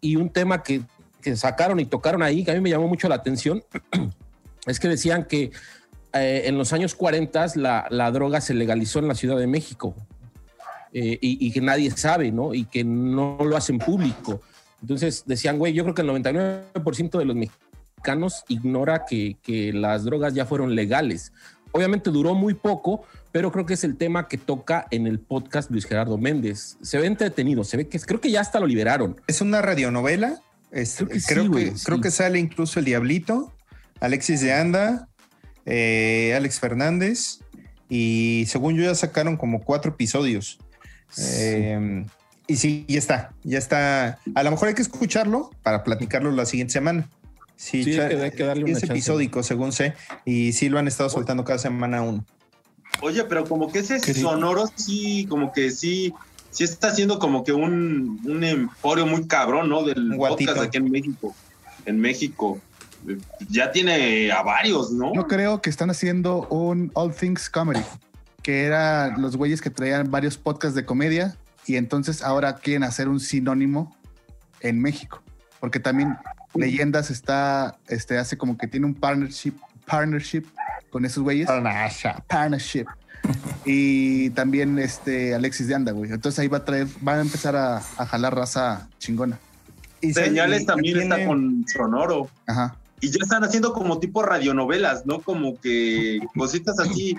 y un tema que, que sacaron y tocaron ahí, que a mí me llamó mucho la atención, es que decían que eh, en los años 40 la, la droga se legalizó en la Ciudad de México eh, y, y que nadie sabe, ¿no? Y que no lo hacen público. Entonces decían, güey, yo creo que el 99% de los mexicanos ignora que, que las drogas ya fueron legales. Obviamente duró muy poco, pero creo que es el tema que toca en el podcast Luis Gerardo Méndez. Se ve entretenido, se ve que creo que ya hasta lo liberaron. Es una radionovela. Es- Creo que sí, creo, que, güey, creo sí. que sale incluso el Diablito, Alexis de Anda, eh, Alex Fernández. Y según yo ya sacaron como cuatro episodios. Eh, y sí, ya está, ya está. A lo mejor hay que escucharlo para platicarlo la siguiente semana. Sí, Sí, hay que- hay que darle es chance. episódico, según sé. Y sí lo han estado soltando cada semana uno. Oye, pero como que ese Qué rico. sonoro sí, como que sí, sí está haciendo como que un, un emporio muy cabrón, ¿no? Del Un guatito. podcast aquí en México. En México. Ya tiene a varios, ¿no? Yo creo que están haciendo un All Things Comedy, que era los güeyes que traían varios podcasts de comedia y entonces ahora quieren hacer un sinónimo en México, porque también Leyendas está, este, hace como que tiene un partnership, partnership con esos güeyes, partnership. Y también este Alexis de Anda, güey. Entonces ahí va a traer, va a empezar a, a jalar raza chingona. Y se- Señales y- también está con sonoro. Ajá. Y ya están haciendo como tipo radionovelas, ¿no? Como que cositas así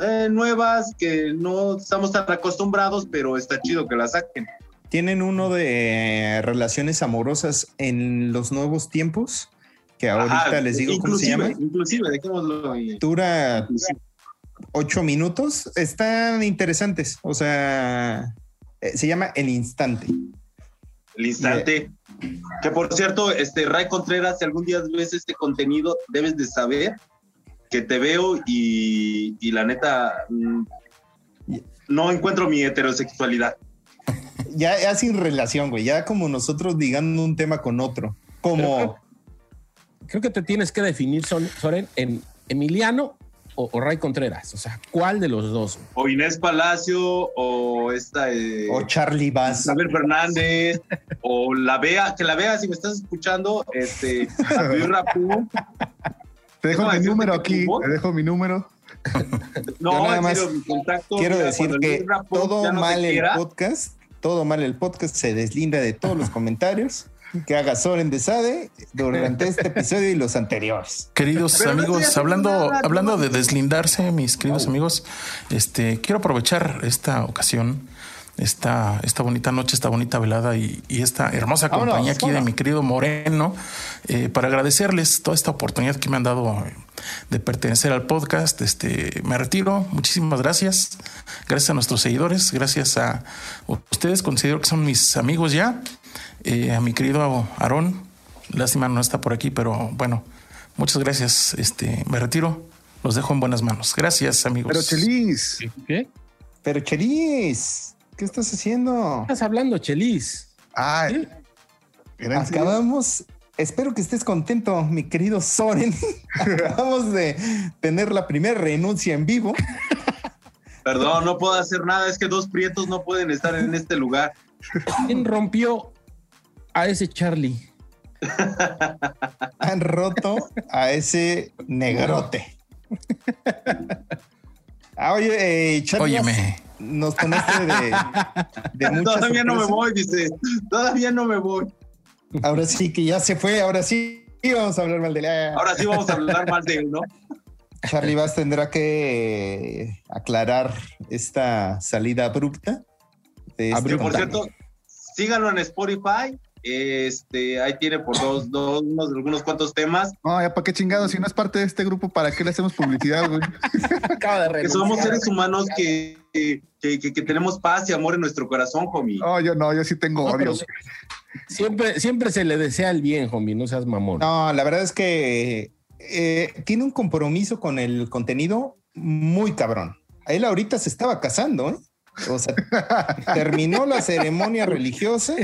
eh, nuevas que no estamos tan acostumbrados, pero está chido que las saquen. Tienen uno de relaciones amorosas en los nuevos tiempos, que ahorita Ajá, les digo cómo se llama. Inclusive, dejémoslo ahí. Dura ocho minutos. Están interesantes. O sea, Eh, se llama El Instante. El instante. Que por cierto, este Ray Contreras, si algún día ves este contenido, debes de saber que te veo y, y la neta mm, no encuentro mi heterosexualidad. Ya, ya sin relación, güey. Ya como nosotros digando un tema con otro. Como. Creo que te tienes que definir, Son- Soren, en Emiliano o, o Ray Contreras. O sea, ¿cuál de los dos? O Inés Palacio, o esta eh, O Charlie Bass. Isabel Fernández, o la vea, que la vea si me estás escuchando, este, Rapú. Te dejo ¿Cómo mi número aquí. Te dejo mi número. No, nada más serio, mi contacto, Quiero mira, decir que Rapú todo no mal el podcast, todo mal el podcast se deslinda de todos los comentarios que haga Soren de Sade durante este episodio y los anteriores. Queridos Pero no amigos, haciendo hablando, nada, hablando no. de deslindarse, mis queridos amigos, este quiero aprovechar esta ocasión, esta, esta bonita noche, esta bonita velada y, y esta hermosa Vámonos, compañía aquí de mi querido Moreno, eh, para agradecerles toda esta oportunidad que me han dado eh, de pertenecer al podcast. Este me retiro. Muchísimas gracias. Gracias a nuestros seguidores, gracias a ustedes, considero que son mis amigos ya. Eh, a mi querido Aarón, lástima no está por aquí, pero bueno, muchas gracias. Este, me retiro, los dejo en buenas manos. Gracias, amigos. Pero Chelis, ¿Qué? Pero Cheris, ¿qué estás haciendo? estás hablando, Chelis? ah, ¿Sí? ¿era en serio? Acabamos, espero que estés contento, mi querido Soren. Acabamos de tener la primera renuncia en vivo. Perdón, no puedo hacer nada, es que dos prietos no pueden estar en este lugar. ¿Quién rompió a ese Charlie? Han roto a ese negrote. Ah, oye, eh, Charlie, Óyeme, nos tomaste de, de mucha Todavía no me voy, dice. Todavía no me voy. Ahora sí que ya se fue, ahora sí vamos a hablar mal de la... Ahora sí vamos a hablar mal de él, ¿no? Charlie Bass tendrá que aclarar esta salida abrupta. de este Abrupta. Por cierto, síganlo en Spotify. Este, ahí tiene por dos, dos, unos, algunos cuantos temas. No, ya para qué chingados, si no es parte de este grupo, ¿para qué le hacemos publicidad, güey? Acaba de Que somos seres humanos que, que, que- que tenemos paz y amor en nuestro corazón, homie. No, yo no, yo sí tengo No, odio. siempre, siempre se le desea el bien, homie, no seas mamón. No, la verdad es que eh, tiene un compromiso con el contenido muy cabrón. Él ahorita se estaba casando, ¿eh? O sea, terminó la ceremonia religiosa,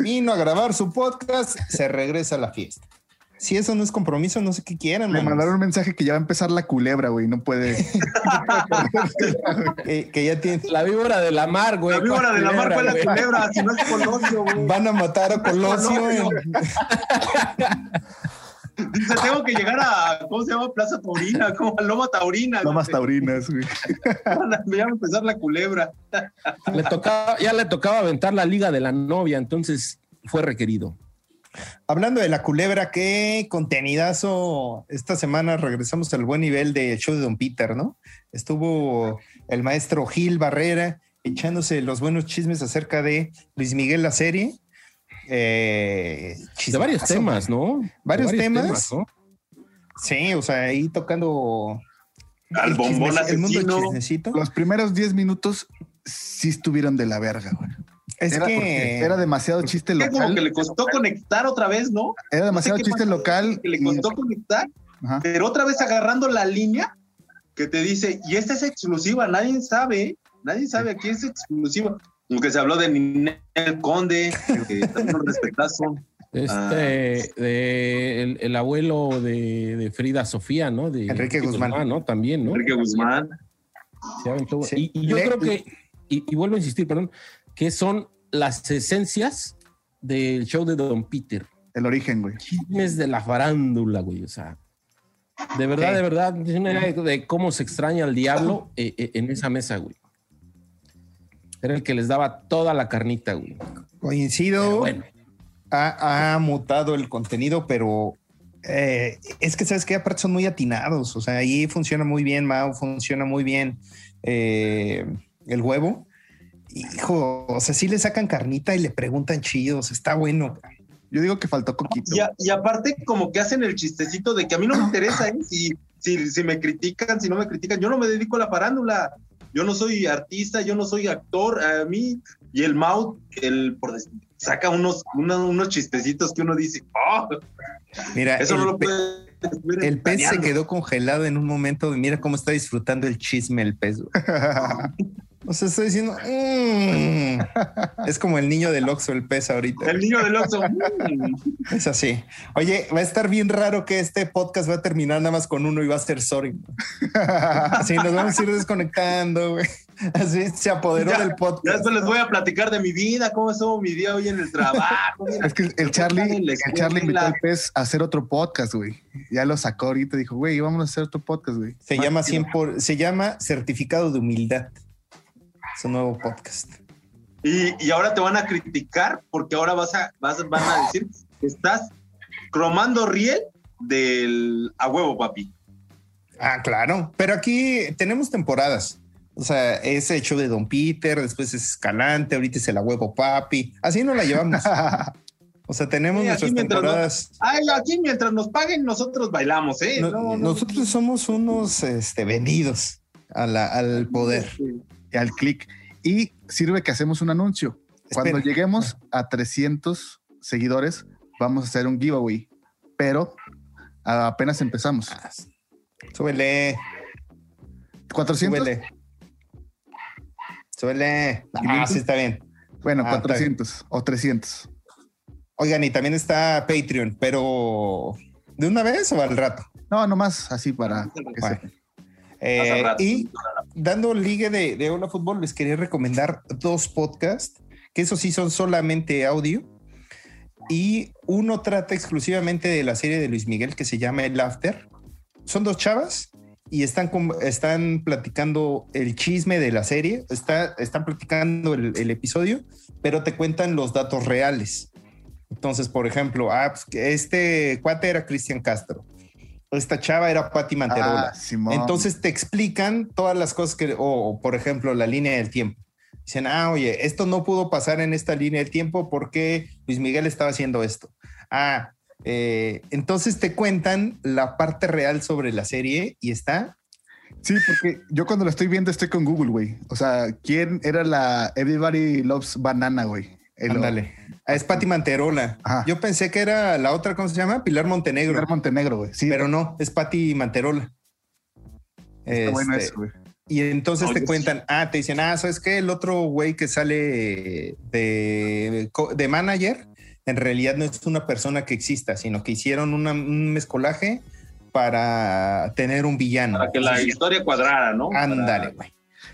vino a grabar su podcast, se regresa a la fiesta. Si eso no es compromiso, no sé qué quieran. Me manos. mandaron un mensaje que ya va a empezar la culebra, güey, no puede. Que, que ya tiene, La víbora de la mar, güey. La víbora de la mar fue la culebra, si no es Colosio, güey. van a matar a Colosio. en- Dice, tengo que llegar a, ¿cómo se llama? Plaza Taurina, como a Loma Taurina. No más güey. taurinas, güey. Ya va a empezar la culebra. Le tocaba, ya le tocaba aventar la liga de la novia, entonces fue requerido. Hablando de la culebra, qué contenidazo. Esta semana regresamos al buen nivel del show de Don Peter, ¿no? Estuvo el maestro Gil Barrera echándose los buenos chismes acerca de Luis Miguel la serie. Eh, De varios temas, ¿no? De Varios temas. ¿no? Sí, o sea, ahí tocando Al el bombón el mundo chismecito. Los primeros 10 minutos sí estuvieron de la verga, güey. Es era, que era demasiado chiste Es como que local. le costó conectar otra vez, ¿no? Era demasiado No sé chiste local. Que le y- costó conectar, Ajá. pero otra vez agarrando la línea que te dice, y esta es exclusiva, nadie sabe, ¿eh? nadie sabe aquí es exclusiva. Aunque se habló de Ninel Conde, que también un respetazo. Este, Ah. de- el, el abuelo de, de Frida Sofía, ¿no? De Enrique Guzmán. ¿no? También, ¿no? Enrique Guzmán. Se aventó- Sí. Y, y yo Le- creo que, y, y vuelvo a insistir, perdón, que son las esencias del show de Don Peter. El origen, güey. Chismes de la farándula, güey. O sea, de verdad, Sí. de verdad, es una idea de cómo se extraña al diablo eh, eh, en esa mesa, güey. Era el que les daba toda la carnita, güey. Pero coincido. bueno, ha, ha mutado el contenido, pero eh, es que sabes que aparte son muy atinados. O sea, ahí funciona muy bien, Mao, funciona muy bien eh, el huevo. Hijo, o sea, sí le sacan carnita y le preguntan chidos, está bueno. Yo digo que faltó coquito. Y, a- y aparte, como que hacen el chistecito de que a mí no me interesa ¿eh? si, si, si me critican, si no me critican. Yo no me dedico a la farándula. yo no soy artista, yo no soy actor, a mí, y el Mau, el, por saca unos, unos, unos chistecitos que uno dice, oh, Mira, eso el, no lo puede el pez se quedó congelado en un momento. Mira cómo está disfrutando el chisme el pez. O sea, estoy diciendo, "Mm". es como el niño del Oxxo, el pez ahorita. El niño del Oxxo. mm. Es así. Oye, va a estar bien raro que este podcast va a terminar nada más con uno y va a ser sorry. Así nos vamos a ir desconectando, güey. Así se apoderó Ya, del Ya podcast. después les voy a platicar de mi vida, cómo estuvo mi día hoy en el trabajo. mira. Es que el Charlie, el Charlie invitó al pez a hacer otro podcast, güey. Ya lo sacó ahorita, dijo, güey, vamos a hacer otro podcast, güey. Se Más llama chido. 100 por- se llama Certificado de Humildad. Es un nuevo podcast. Y, y ahora te van a criticar porque ahora vas a, vas, van a decir que estás cromando riel del a huevo, papi. Ah, claro. Pero aquí tenemos temporadas. O sea, es hecho de Don Peter, después es Escalante, ahorita es el a huevo papi. Así no la llevamos. O sea, tenemos Sí, nuestras temporadas. Ay, aquí mientras nos paguen, nosotros bailamos, ¿eh? No- No, no, nosotros somos unos este, vendidos a la- al poder. y al clic. Y sirve que hacemos un anuncio. Cuando Espera. lleguemos a 300 seguidores, vamos a hacer un giveaway. Pero apenas empezamos. Ah, Súbele, 400. súbele. Súbele. Ah, 500. sí, está bien. Bueno, Ah, está 400 o 300. Oigan, y también está Patreon, pero ¿de una vez o al rato? No, nomás así para que Bueno. sepan. Eh, y dando ligue de, de Hola Fútbol, les quería recomendar dos podcasts, que esos sí son solamente audio. Y uno trata exclusivamente de la serie de Luis Miguel que se llama El After. Son dos chavas y están, están platicando el chisme de la serie, está, están platicando el, episodio, pero te cuentan los datos reales. Entonces, por ejemplo, ah, pues, este cuate era Cristian Castro. Esta chava era Patti Manterola. Ah. Entonces te explican todas las cosas que, o por ejemplo, la línea del tiempo. Dicen, ah, oye, esto no pudo pasar en esta línea del tiempo porque Luis Miguel estaba haciendo esto. Ah, eh, entonces te cuentan la parte real sobre la serie y está. Sí, porque yo cuando lo estoy viendo estoy con Google, güey. O sea, ¿quién era la Everybody Loves Banana, güey? Ándale. Ah, Es Pati Manterola. Ajá. Yo pensé que era la otra, ¿cómo se llama? Pilar Montenegro. Pilar Montenegro, güey. Sí, pero no, es Pati Manterola. está bueno Este, eso, güey. Y entonces te cuentan, ah, te dicen, ah, ¿sabes qué? El otro güey que sale de, de manager, en realidad no es una persona que exista, sino que hicieron una- un mezcolaje para tener un villano. Para que la historia cuadrara, ¿no? Ándale, güey.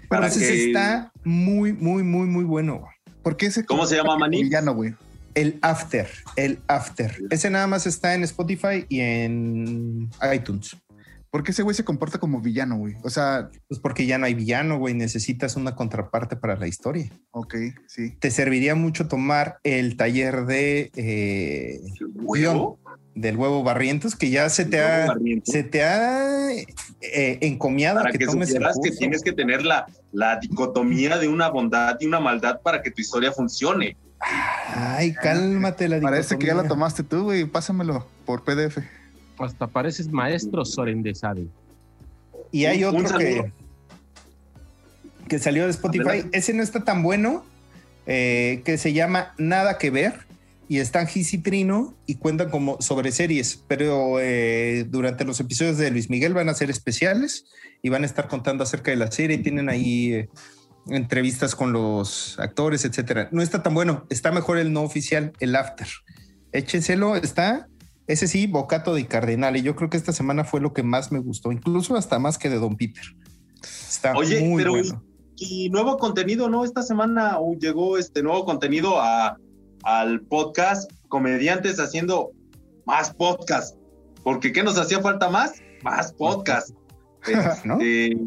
para Entonces que- está muy, muy, muy, muy bueno. güey. ¿Por qué ese ¿Cómo se llama, Maní? villano, güey? El After, el After. Ese nada más está en Spotify y en iTunes. ¿Por qué ese güey se comporta como villano, güey? O sea, Pues porque ya no hay villano, güey. Necesitas una contraparte para la historia. ok, sí. te serviría mucho tomar el taller de eh, ¿Huevo? Del huevo barrientos que ya se te ¿Huevo ha barriento? se te ha eh, encomiado Para que, que, tomes el supieras que curso. tienes que tener la, la dicotomía de una bondad y una maldad para que tu historia funcione. Ay, cálmate la Parece que ya dicotomía. tomaste tú, güey. Pásamelo por PDF. Hasta pareces maestro Soren de Sade. Y hay otro que que salió de Spotify. Ese no está tan bueno, eh, que se llama Nada que ver. Y están Gis y Trino y cuentan como sobre series, pero eh, durante los episodios de Luis Miguel van a ser especiales y van a estar contando acerca de la serie. Tienen ahí eh, entrevistas con los actores, etcétera. No está tan bueno, está mejor el no oficial, el After. Échenselo, está. Ese sí, Bocato de Cardenal. Y yo creo que esta semana fue lo que más me gustó, incluso hasta más que de Don Peter. Está Oye, muy pero bueno. y nuevo contenido, ¿no? Esta semana uh, llegó este nuevo contenido a, al podcast Comediantes haciendo más podcast. Porque ¿qué nos hacía falta más? Más podcast. ¿No? Este,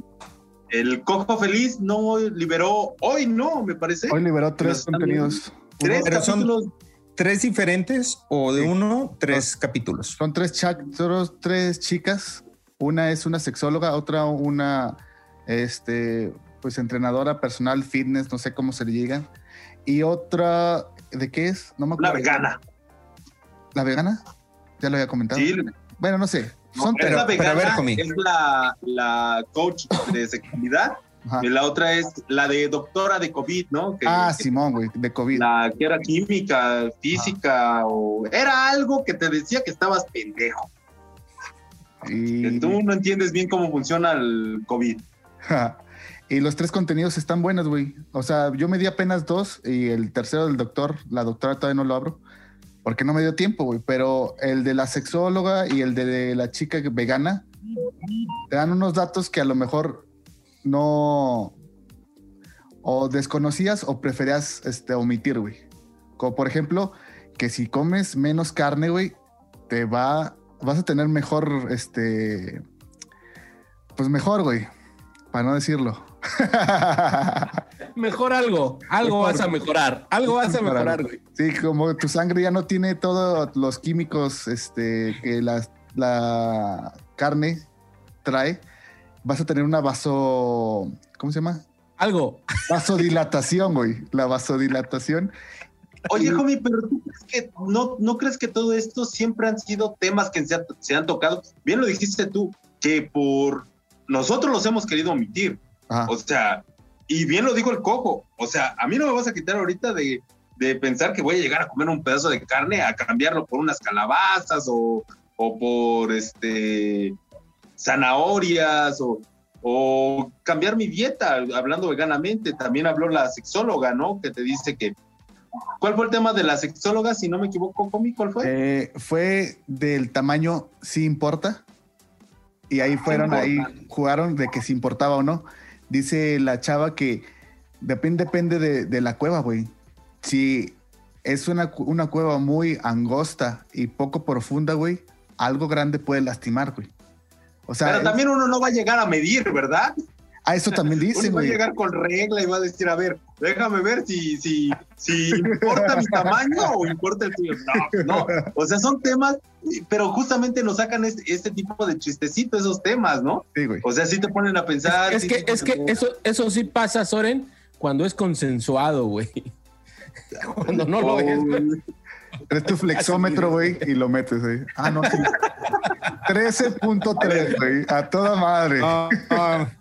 el Cojo Feliz no liberó hoy, ¿no? Me parece. Hoy liberó tres contenidos. Tres pero son- capítulos. ¿Tres diferentes o de Sí. uno, tres capítulos? Son tres, cha- son tres chicas. Una es una sexóloga, otra una este, pues entrenadora personal, fitness, no sé cómo se le diga. Y otra, ¿de qué es? No me acuerdo. vegana. ¿La vegana? Ya lo había comentado. Sí, Bueno, no sé. No, Son es tres. la pero a ver, vegana, es la, la coach de sexualidad Ajá. Y la otra es la de doctora de COVID, ¿no? Que, Ah, que Simón, güey, de COVID. la que era química, física, o era algo que te decía que estabas pendejo. Que Y, tú no entiendes bien cómo funciona el COVID. Y los tres contenidos están buenos, güey. O sea, yo me di apenas dos y el tercero del doctor, la doctora todavía no lo abro porque no me dio tiempo, güey. Pero el de la sexóloga y el de la chica vegana te dan unos datos que a lo mejor no o desconocías o preferías este, omitir, güey. Como por ejemplo, que si comes menos carne, güey, te va, vas a tener mejor, este, pues mejor, güey, para no decirlo. Mejor algo, algo Mejor. vas a mejorar, algo vas a mejorar, güey. Sí, como tu sangre ya no tiene todos los químicos este, que la, la carne trae, vas a tener una vaso, ¿cómo se llama? Algo. Vasodilatación, güey. La vasodilatación. Oye, homie, pero tú crees que no, no crees que todo esto siempre han sido temas que se, ha- se han tocado. Bien lo dijiste tú, que por nosotros los hemos querido omitir. Ajá. O sea, y bien lo dijo el cojo. O sea, a mí no me vas a quitar ahorita de, de pensar que voy a llegar a comer un pedazo de carne a cambiarlo por unas calabazas o, o por este zanahorias o, o cambiar mi dieta, hablando veganamente. También habló la sexóloga, ¿no? Que te dice que. ¿Cuál fue el tema de la sexóloga? Si no me equivoco, Comi, ¿cuál fue? Eh, fue del tamaño sí importa. Y ahí fueron, ahí jugaron de que si importaba o no. Dice la chava que depende, depende de, de la cueva, güey. Si es una, una cueva muy angosta y poco profunda, güey, algo grande puede lastimar, güey. O sea, Pero es- también uno no va a llegar a medir, ¿verdad? A eso también dice, Uno va a güey. llegar con regla y va a decir, a ver, déjame ver si, si, si importa mi tamaño o importa el tuyo. No, no. O sea, son temas, pero justamente nos sacan este, este tipo de chistecito, esos temas, ¿no? Sí, güey. O sea, sí te ponen a pensar. Es sí que, es que eso, eso sí pasa, Soren, cuando es consensuado, güey. Cuando no lo es, güey. Traes tu flexómetro, güey, y lo metes ahí. Ah, no, sí. 13.3, güey. A toda madre.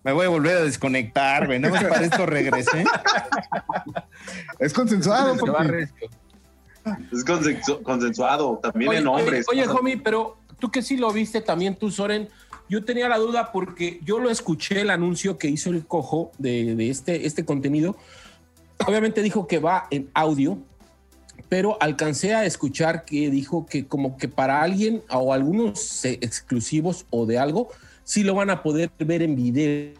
Me voy a volver a desconectar, güey. No me para esto regresé. Es consensuado, recio. Es consensu- consensuado, también Oye, en hombres. oye, homie, pero tú que sí lo viste también tú, Soren, yo tenía la duda porque yo lo escuché el anuncio que hizo el cojo de, de este, este contenido. Obviamente dijo que va en audio, pero alcancé a escuchar que dijo que como que para alguien o algunos eh, exclusivos o de algo, sí lo van a poder ver en video.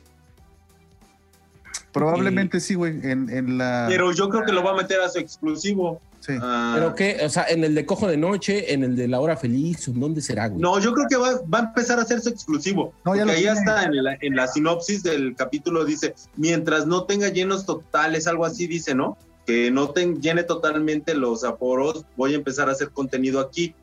Probablemente sí, güey. En, en la. Pero yo creo que lo va a meter a su exclusivo. Sí. Ah, Pero que, o sea, en el de cojo de noche, en el de la hora feliz, ¿dónde será, güey? No, yo creo que va, va a empezar a hacerse exclusivo. No, ya porque ahí está en la, en la sinopsis del capítulo dice, mientras no tenga llenos totales, algo así dice, ¿no? Que no te llene totalmente los aforos, voy a empezar a hacer contenido aquí.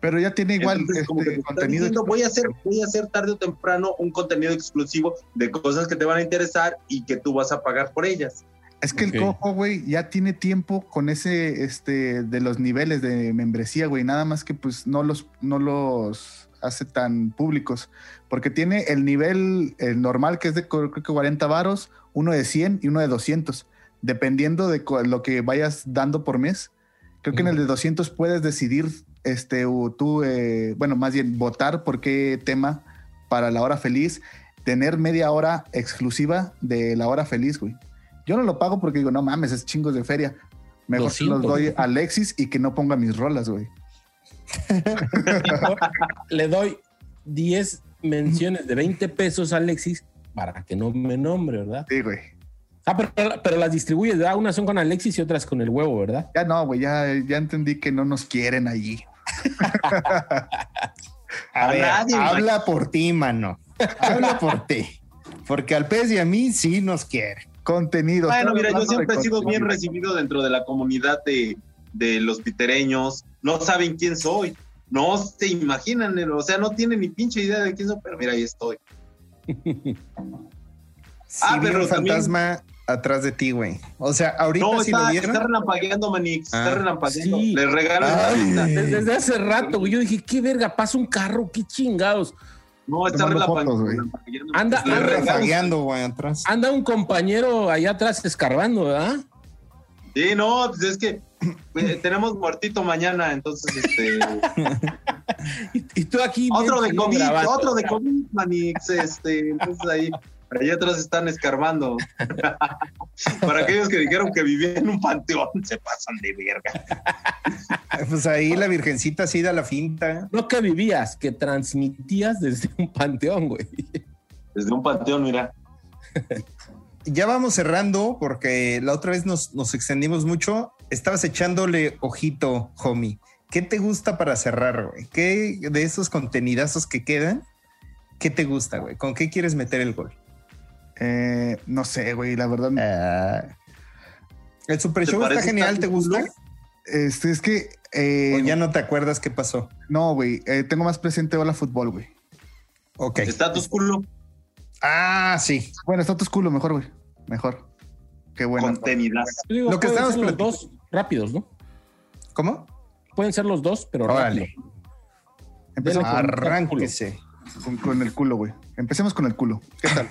Pero ya tiene igual Entonces, como que este te está contenido. diciendo, voy a hacer, voy a hacer tarde o temprano un contenido exclusivo de cosas que te van a interesar y que tú vas a pagar por ellas. Es que el cojo, güey, ya tiene tiempo con ese, este, de los niveles de membresía, güey. Nada más que pues no los, no los hace tan públicos. Porque tiene el nivel el normal, que es de creo que 40 varos, uno de 100 y uno de 200. Dependiendo de lo que vayas dando por mes. Creo que en el de 200 puedes decidir, este, o tú, eh, bueno, más bien votar por qué tema para la hora feliz. Tener media hora exclusiva de la hora feliz, güey. Yo no lo pago porque digo, no mames, es chingos de feria. Mejor los 200. doy a Alexis y que no ponga mis rolas, güey. Le doy 10 menciones de 20 pesos a Alexis para que no me nombre, ¿verdad? Sí, güey. Ah, pero, pero las distribuyes, ¿verdad? Unas son con Alexis y otras con el huevo, ¿verdad? Ya no, güey, ya, ya entendí que no nos quieren allí. A, A ver, nadie, habla por ti, mano. Habla por ti. Porque al pez y a mí sí nos quiere. Contenido. Bueno, mira, yo siempre he sido bien recibido dentro de la comunidad de, de los pitereños. No saben quién soy. No se imaginan, o sea, no tienen ni pinche idea de quién soy, pero mira, ahí estoy. Sí, Ah, vi pero un también- fantasma atrás de ti, güey. O sea, ahorita No, sí lo vieron. está relampagueando, Manix. Ah, está relampagueando. sí. Les regalo una Desde, desde hace rato, güey. Yo dije, qué verga, pasa un carro, qué chingados. No, está güey. Anda, anda, refagueando, güey, atrás. anda un compañero allá atrás escarbando, ¿verdad? Sí, no, pues es que eh, tenemos muertito mañana, entonces este. Y, y tú aquí. otro de COVID, grabando. otro de COVID, Manix, este, entonces ahí, allá atrás están escarbando. Para aquellos que dijeron que vivían en un panteón, se pasan de verga. Pues ahí la virgencita sí da la finta. No que vivías, que transmitías desde un panteón, güey. Desde un panteón, mira. Ya vamos cerrando porque la otra vez nos, nos extendimos mucho. Estabas echándole ojito, homie. ¿Qué te gusta para cerrar, güey? ¿Qué de esos contenidazos que quedan? ¿Qué te gusta, güey? ¿Con qué quieres meter el gol? Eh, no sé, güey, la verdad. Ah. el Super ¿Te Show está genial, ¿te gusta? Este, es que. eh, ¿O ya no te acuerdas qué pasó? No, güey. eh, tengo más presente Hola Fútbol, güey. Ok. Status culo, Ah, sí. Bueno, status culo, mejor, güey. Mejor. Qué bueno. contenidas. Digo, Lo que ser los platicando. dos rápidos, ¿no? ¿Cómo? Pueden ser los dos, pero Órale. rápido. Empecemos Arránquese. con- con el culo, güey. Empecemos con el culo. ¿Qué tal?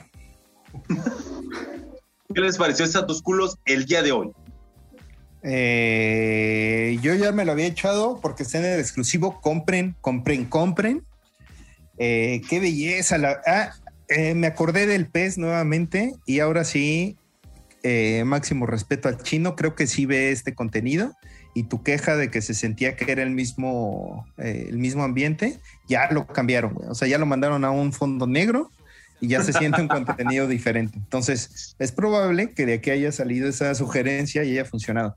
¿Qué les pareció Status culos el día de hoy? Eh, yo ya me lo había echado porque está en el exclusivo. Compren, compren, compren. Eh, qué belleza. Ah, eh, me acordé del pez nuevamente y ahora sí, máximo respeto al chino. Creo que sí ve este contenido y tu queja de que se sentía que era el mismo, el mismo ambiente, ya lo cambiaron. O sea, ya lo mandaron a un fondo negro y ya se siente un contenido diferente. Entonces, es probable que de aquí haya salido esa sugerencia y haya funcionado.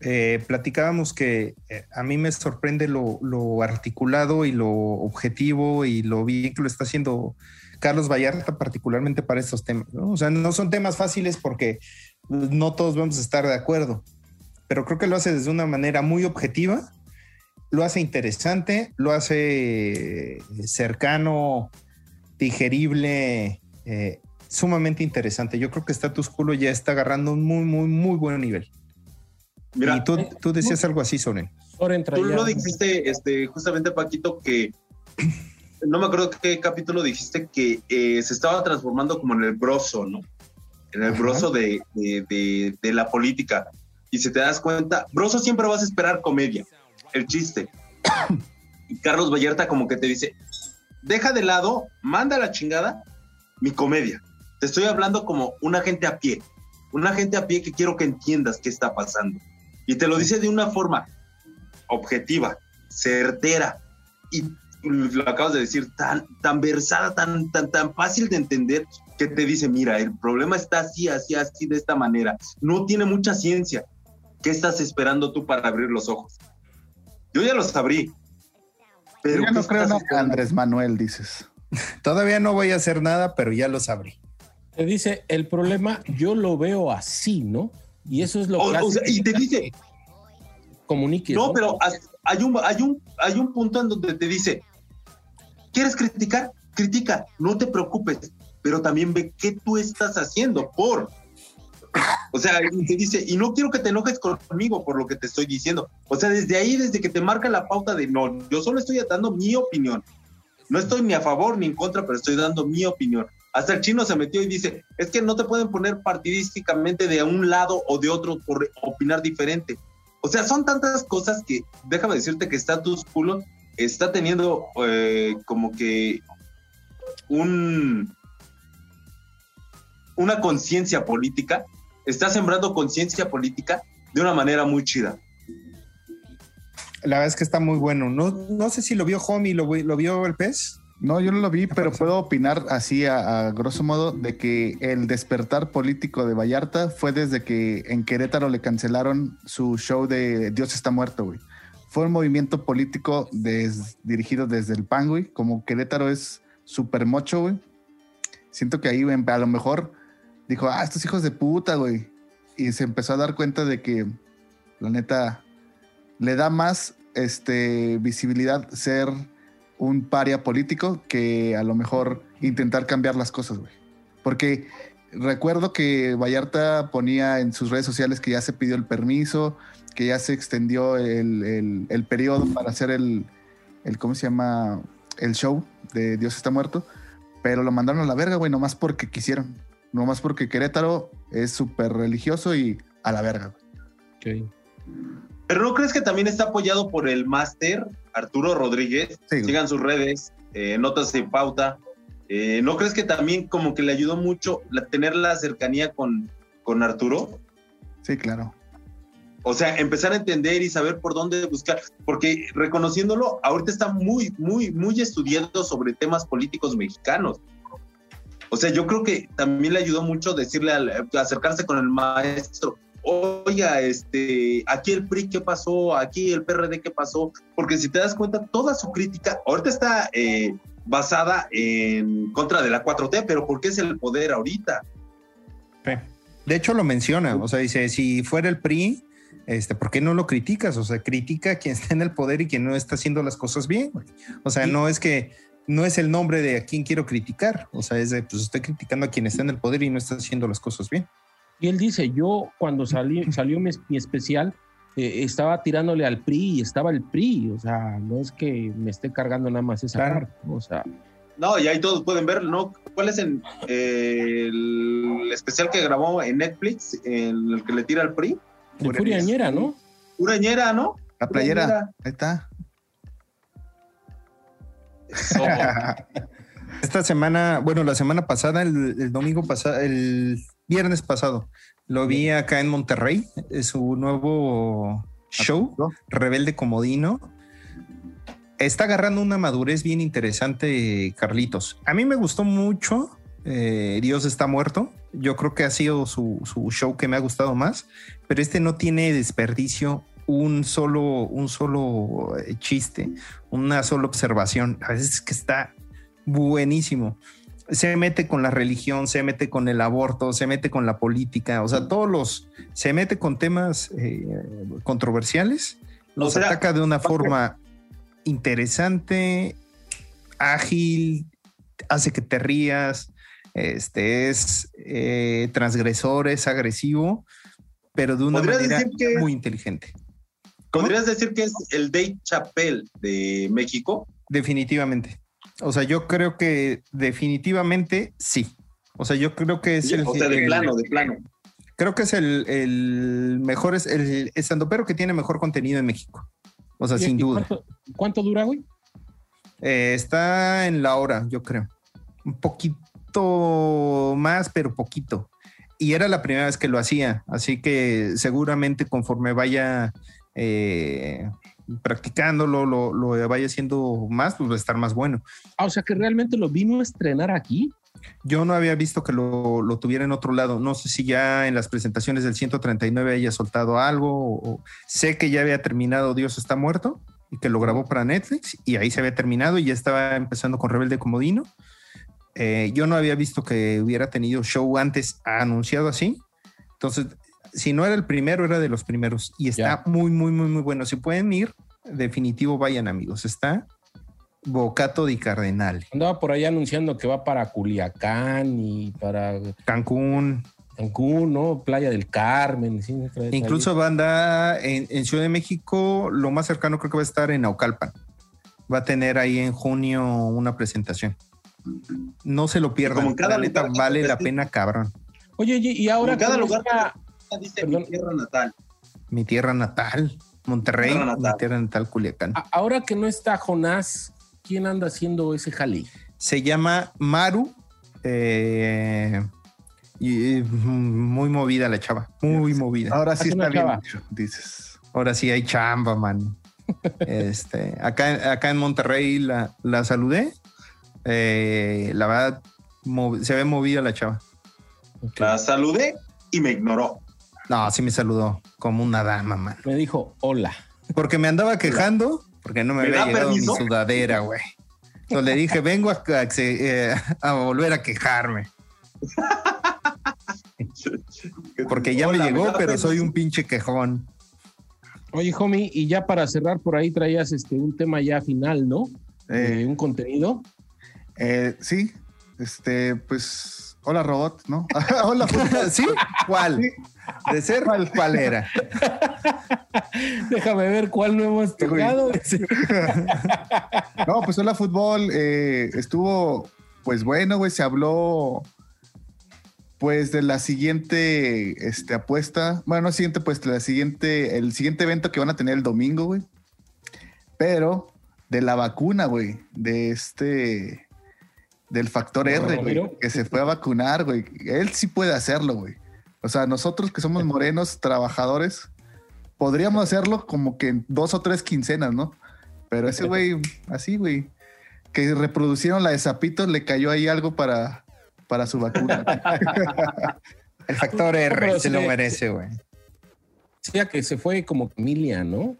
Eh, platicábamos que eh, a mí me sorprende lo, articulado y lo objetivo y lo bien que lo está haciendo Carlos Vallarta, particularmente para estos temas. ¿no? O sea, no son temas fáciles porque no todos vamos a estar de acuerdo, pero creo que lo hace desde una manera muy objetiva, lo hace interesante, lo hace cercano, digerible, eh, sumamente interesante. Yo creo que Status Quo ya está agarrando un muy, muy, muy buen nivel. Mira, y tú, tú decías algo así, Soren. Soren tú lo dijiste, este, justamente, Paquito, que no me acuerdo qué capítulo dijiste que eh, se estaba transformando como en el broso, ¿no? En el Ajá. broso de, de- de- de la política. Y si te das cuenta, broso siempre vas a esperar comedia, el chiste. Y Carlos Vallarta como que te dice, deja de lado, manda la chingada mi comedia. Te estoy hablando como una gente a pie, una gente a pie que quiero que entiendas qué está pasando. Y te lo dice de una forma objetiva, certera y lo acabas de decir, tan, tan versada, tan, tan, tan fácil de entender que te dice, mira, el problema está así, así, así, de esta manera. No tiene mucha ciencia. ¿Qué estás esperando tú para abrir los ojos? Yo ya los abrí. Pero Yo ya ¿qué no creo estás en? Andrés Manuel, dices. Todavía no voy a hacer nada, pero ya lo sabré. Te dice, el problema yo lo veo así, ¿no? Y eso es lo O- que o hace sea, y te dice, que comuniques. No, pero hay un, hay, un, hay un punto en donde te dice, ¿quieres criticar? Critica, no te preocupes, pero también ve qué tú estás haciendo por... O sea, y te dice, y no quiero que te enojes conmigo por lo que te estoy diciendo. O sea, desde ahí, desde que te marca la pauta de no, yo solo estoy dando mi opinión. No estoy ni a favor ni en contra, pero estoy dando mi opinión. Hasta el chino se metió y dice, es que no te pueden poner partidísticamente de un lado o de otro por opinar diferente. O sea, son tantas cosas que déjame decirte que Status Culo está teniendo eh, como que un una conciencia política, está sembrando conciencia política de una manera muy chida. La verdad es que está muy bueno. No, no sé si lo vio Homie, lo, vi- lo vio el pez. No, yo no lo vi, pero puedo opinar así a, a grosso modo de que el despertar político de Vallarta fue desde que en Querétaro le cancelaron su show de Dios está muerto, güey. Fue un movimiento político des- dirigido desde el PAN, güey. Como Querétaro es súper mocho, güey. Siento que ahí güey, a lo mejor dijo, ah, estos hijos de puta, güey. Y se empezó a dar cuenta de que, la neta, le da más este, visibilidad ser un paria político que a lo mejor intentar cambiar las cosas, güey. Porque recuerdo que Vallarta ponía en sus redes sociales que ya se pidió el permiso, que ya se extendió el, el- periodo para hacer el, el, ¿cómo se llama? El show de Dios está muerto, pero lo mandaron a la verga, güey, nomás porque quisieron. Nomás porque Querétaro es súper religioso y a la verga. Pero ¿no crees que también está apoyado por el máster Arturo Rodríguez? Sí. Sigan sus redes, eh, notas en pauta. Eh, ¿No crees que también como que le ayudó mucho la- tener la cercanía con, con Arturo? Sí, claro. O sea, empezar a entender y saber por dónde buscar, porque reconociéndolo, ahorita está muy, muy, muy estudiado sobre temas políticos mexicanos. O sea, yo creo que también le ayudó mucho decirle, al, acercarse con el maestro, oiga, este, aquí el PRI, ¿qué pasó? Aquí el PRD, ¿qué pasó? Porque si te das cuenta, toda su crítica ahorita está eh, basada en contra de la 4T, pero ¿por qué es el poder ahorita? De hecho, lo menciona. O sea, dice: si fuera el PRI, este, ¿por qué no lo criticas? O sea, critica a quien está en el poder y quien no está haciendo las cosas bien. O sea, no es que no es el nombre de a quien quiero criticar. O sea, es de, pues estoy criticando a quien está en el poder y no está haciendo las cosas bien. Y él dice, yo cuando salí, salió mi, mi especial, eh, estaba tirándole al PRI y estaba el PRI. O sea, no es que me esté cargando nada más esa Claro. parte. O sea, No, y ahí todos pueden ver, ¿no? ¿Cuál es el, el especial que grabó en Netflix, en el que le tira al PRI? de Furia Furia diez. Ñera, ¿no? Urañera, ¿no? La playera, Playera. ahí está. Esta semana, bueno, la semana pasada, el, el domingo pasado, el viernes pasado, lo vi acá en Monterrey, es su nuevo show. Rebelde Comodino. Está agarrando una madurez bien interesante, Carlitos. A mí me gustó mucho. eh, Dios está muerto. Yo creo que ha sido su, su show que me ha gustado más, pero este no tiene desperdicio un solo, un solo eh, chiste, una sola observación. A veces es que está buenísimo. Se mete con la religión, se mete con el aborto, se mete con la política, o sea, todos los, se mete con temas eh, controversiales, los O sea, ataca de una forma interesante, ágil, hace que te rías, este es eh, transgresor, es agresivo, pero de una ¿Podrías manera que- muy inteligente. ¿Podrías decir que es el Dave Chappelle de México? Definitivamente. O sea, yo creo que definitivamente sí. O sea, yo creo que es el, o sea, de el- plano, de plano. creo que es el, el mejor, es el estandopero que tiene mejor contenido en México. O sea, ¿Y- sin duda. ¿Cuánto, cuánto dura, güey? Eh, está en la hora, yo creo. Un poquito más, pero poquito. Y era la primera vez que lo hacía, así que seguramente conforme vaya eh, practicándolo, lo, lo vaya haciendo más, pues va a estar más bueno. Ah, o sea que realmente lo vino a estrenar aquí. Yo no había visto que lo, lo tuviera en otro lado. No sé si ya en las presentaciones del 139 haya soltado algo. O, o- sé que ya había terminado Dios está muerto y que lo grabó para Netflix y ahí se había terminado y ya estaba empezando con Rebelde Comodino. Eh, yo no había visto que hubiera tenido show antes anunciado así. Entonces, si no era el primero, era de los primeros y está muy, muy, muy, muy bueno. Si pueden ir, definitivo vayan amigos. Está Bocato di Cardenal, Andaba por ahí anunciando que va para Culiacán y para Cancún, Cancún, ¿no? Playa del Carmen. sí, trae- trae- Incluso banda en, en Ciudad de México, lo más cercano creo que va a estar en Naucalpan. Va a tener ahí en junio una presentación. No se lo pierdan. Como en cada la neta, lugar, vale pues, la pena, cabrón. Oye, oye, y ahora En cada lugar está- Dice Perdón. mi tierra natal. Mi tierra natal, Monterrey, Tierra natal. mi tierra natal, Culiacán. a- ahora que no está Jonás, ¿quién anda haciendo ese jale? Se llama Maru. eh, y, muy movida la chava, muy movida. Ahora sí está bien dices. Ahora sí hay chamba, man. Este, acá, acá en Monterrey la, la saludé. Eh, la verdad, se ve movida la chava. La saludé y me ignoró. No, sí me saludó como una dama, man. Me dijo, hola. Porque me andaba quejando, porque no me, ¿Me había llegado permiso? mi sudadera, güey. Entonces le dije, vengo a, a- eh, a volver a quejarme. Porque ya Hola, me llegó, pero soy un pinche quejón. Oye, homie, y ya para cerrar por ahí traías este un tema ya final, ¿no? Eh, Eh, un contenido. eh, sí, este, pues, hola robot, ¿no? hola, ¿Sí? ¿Cuál? Sí. De ser, ¿cuál era? Déjame ver cuál no hemos tocado. no, pues hola fútbol. Eh, estuvo, pues bueno, güey, se habló pues de la siguiente este, apuesta. Bueno, no siguiente pues la siguiente, el siguiente evento que van a tener el domingo, güey. Pero de la vacuna, güey. De este. Del factor R, güey. Que se fue a vacunar, güey. Él sí puede hacerlo, güey. O sea, nosotros que somos morenos, trabajadores, podríamos hacerlo como que en dos o tres quincenas, ¿no? Pero ese güey, así, güey, que reproducieron la de Zapito, le cayó ahí algo para, para su vacuna. El factor R se lo merece, güey. Sí, que se fue como familia, ¿no?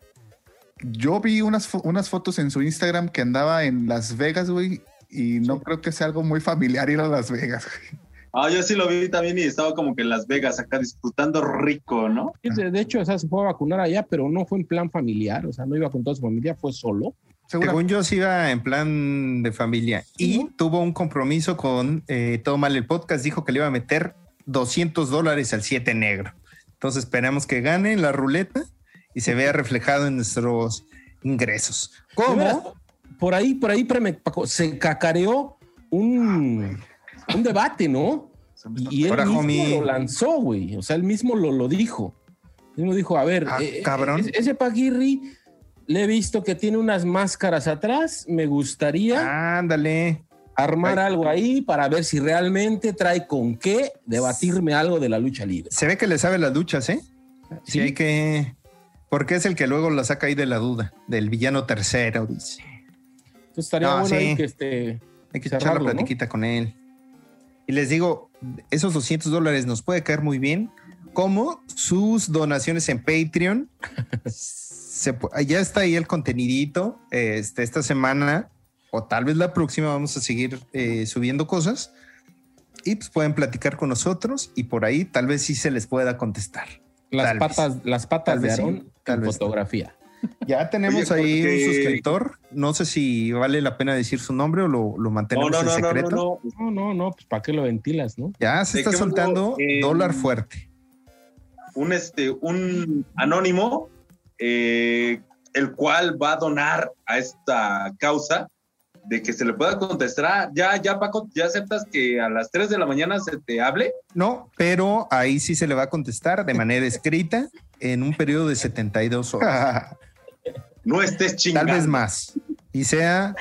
Yo vi unas, unas fotos en su Instagram que andaba en Las Vegas, güey, y no creo que sea algo muy familiar ir a Las Vegas, güey. Ah, yo sí lo vi también y estaba como que en Las Vegas acá disfrutando rico, ¿no? De, hecho, o sea, se fue a vacunar allá, pero no fue en plan familiar, o sea, no iba con toda su familia, fue solo. Según yo, sí iba en plan de familia y tuvo un compromiso con eh, Todo Mal el Podcast, dijo que le iba a meter 200 dólares al 7 negro. Entonces esperamos que gane en la ruleta y se vea reflejado en nuestros ingresos. ¿Cómo? Por ahí, por ahí se cacareó un un debate, ¿no? Y, él mismo lo lanzó, güey. O sea, él mismo lo, lo dijo. Él mismo dijo, a ver, ah, eh, cabrón. ese Paguirri le he visto que tiene unas máscaras atrás. Me gustaría Ándale. armar algo ahí para ver si realmente trae con qué debatirme algo de la lucha libre. Se ve que le sabe las luchas, ¿eh? Sí, hay que... Porque es el que luego la saca ahí de la duda, del villano tercero, dice. Entonces estaría bueno ahí que este... Hay que echar la platiquita con él. Y les digo, esos 200 dólares nos puede caer muy bien, como sus donaciones en Patreon. ya está ahí el contenidito. Este, esta semana o tal vez la próxima vamos a seguir eh, subiendo cosas y pues pueden platicar con nosotros y por ahí tal vez sí se les pueda contestar. Las patas, las patas de Aarón en fotografía. Ya tenemos ahí un suscriptor. No sé si vale la pena decir su nombre o lo, lo mantenemos en secreto. No, no, no, pues para qué lo ventilas, ¿no? Ya se está soltando dólar fuerte. Un este, un anónimo, eh, el cual va a donar a esta causa de que se le pueda contestar. Ya, ya, Paco, ¿ya aceptas que a las 3 de la mañana se te hable? No, pero ahí sí se le va a contestar de manera escrita en un periodo de 72 horas. no estés chingando. Tal vez más. Y sea,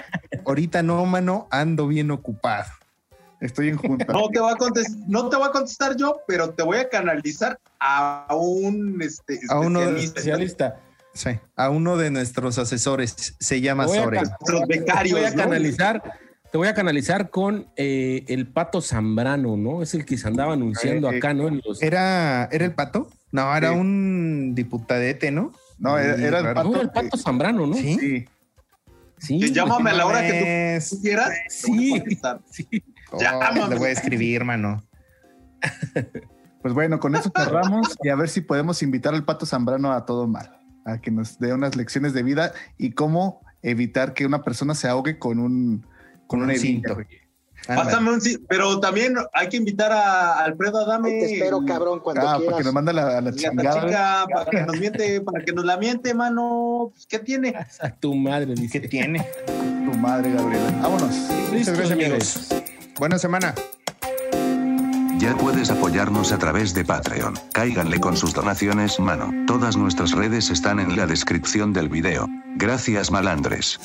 ahorita no, mano, ando bien ocupado. Estoy en junta. No te, va a contestar, no te voy a contestar yo, pero te voy a canalizar a un este, a uno especialista. Sí, a uno de nuestros asesores. Se llama Sore. Nuestros becarios. Te voy a canalizar, te voy a canalizar con eh, el pato Zambrano, ¿no? Es el que se andaba anunciando acá, ¿no? ¿Era, ¿Era el pato? No, era un diputadete, ¿no? No, era, el pato. el pato Zambrano, ¿no? Sí. Sí. llámame a la hora que tú quieras. Sí. sí. llámame. Le voy a escribir, hermano. Pues bueno, con eso cerramos y a ver si podemos invitar al pato Zambrano a todo mal, a que nos dé unas lecciones de vida y cómo evitar que una persona se ahogue con un, con, un, cinto. Pásame un pero también hay que invitar a Alfredo Adame. Te espero, cabrón, cuando ah, Para que nos manda la, la chingada. para que nos miente, para que nos la miente, mano. Pues, ¿Qué tiene? A tu madre, ¿qué tiene? tu madre, Gabriela. Vámonos. Muchas gracias, amigos. Buena semana. Ya puedes apoyarnos a través de Patreon. Cáiganle con sus donaciones, mano. Todas nuestras redes están en la descripción del video. Gracias, malandres.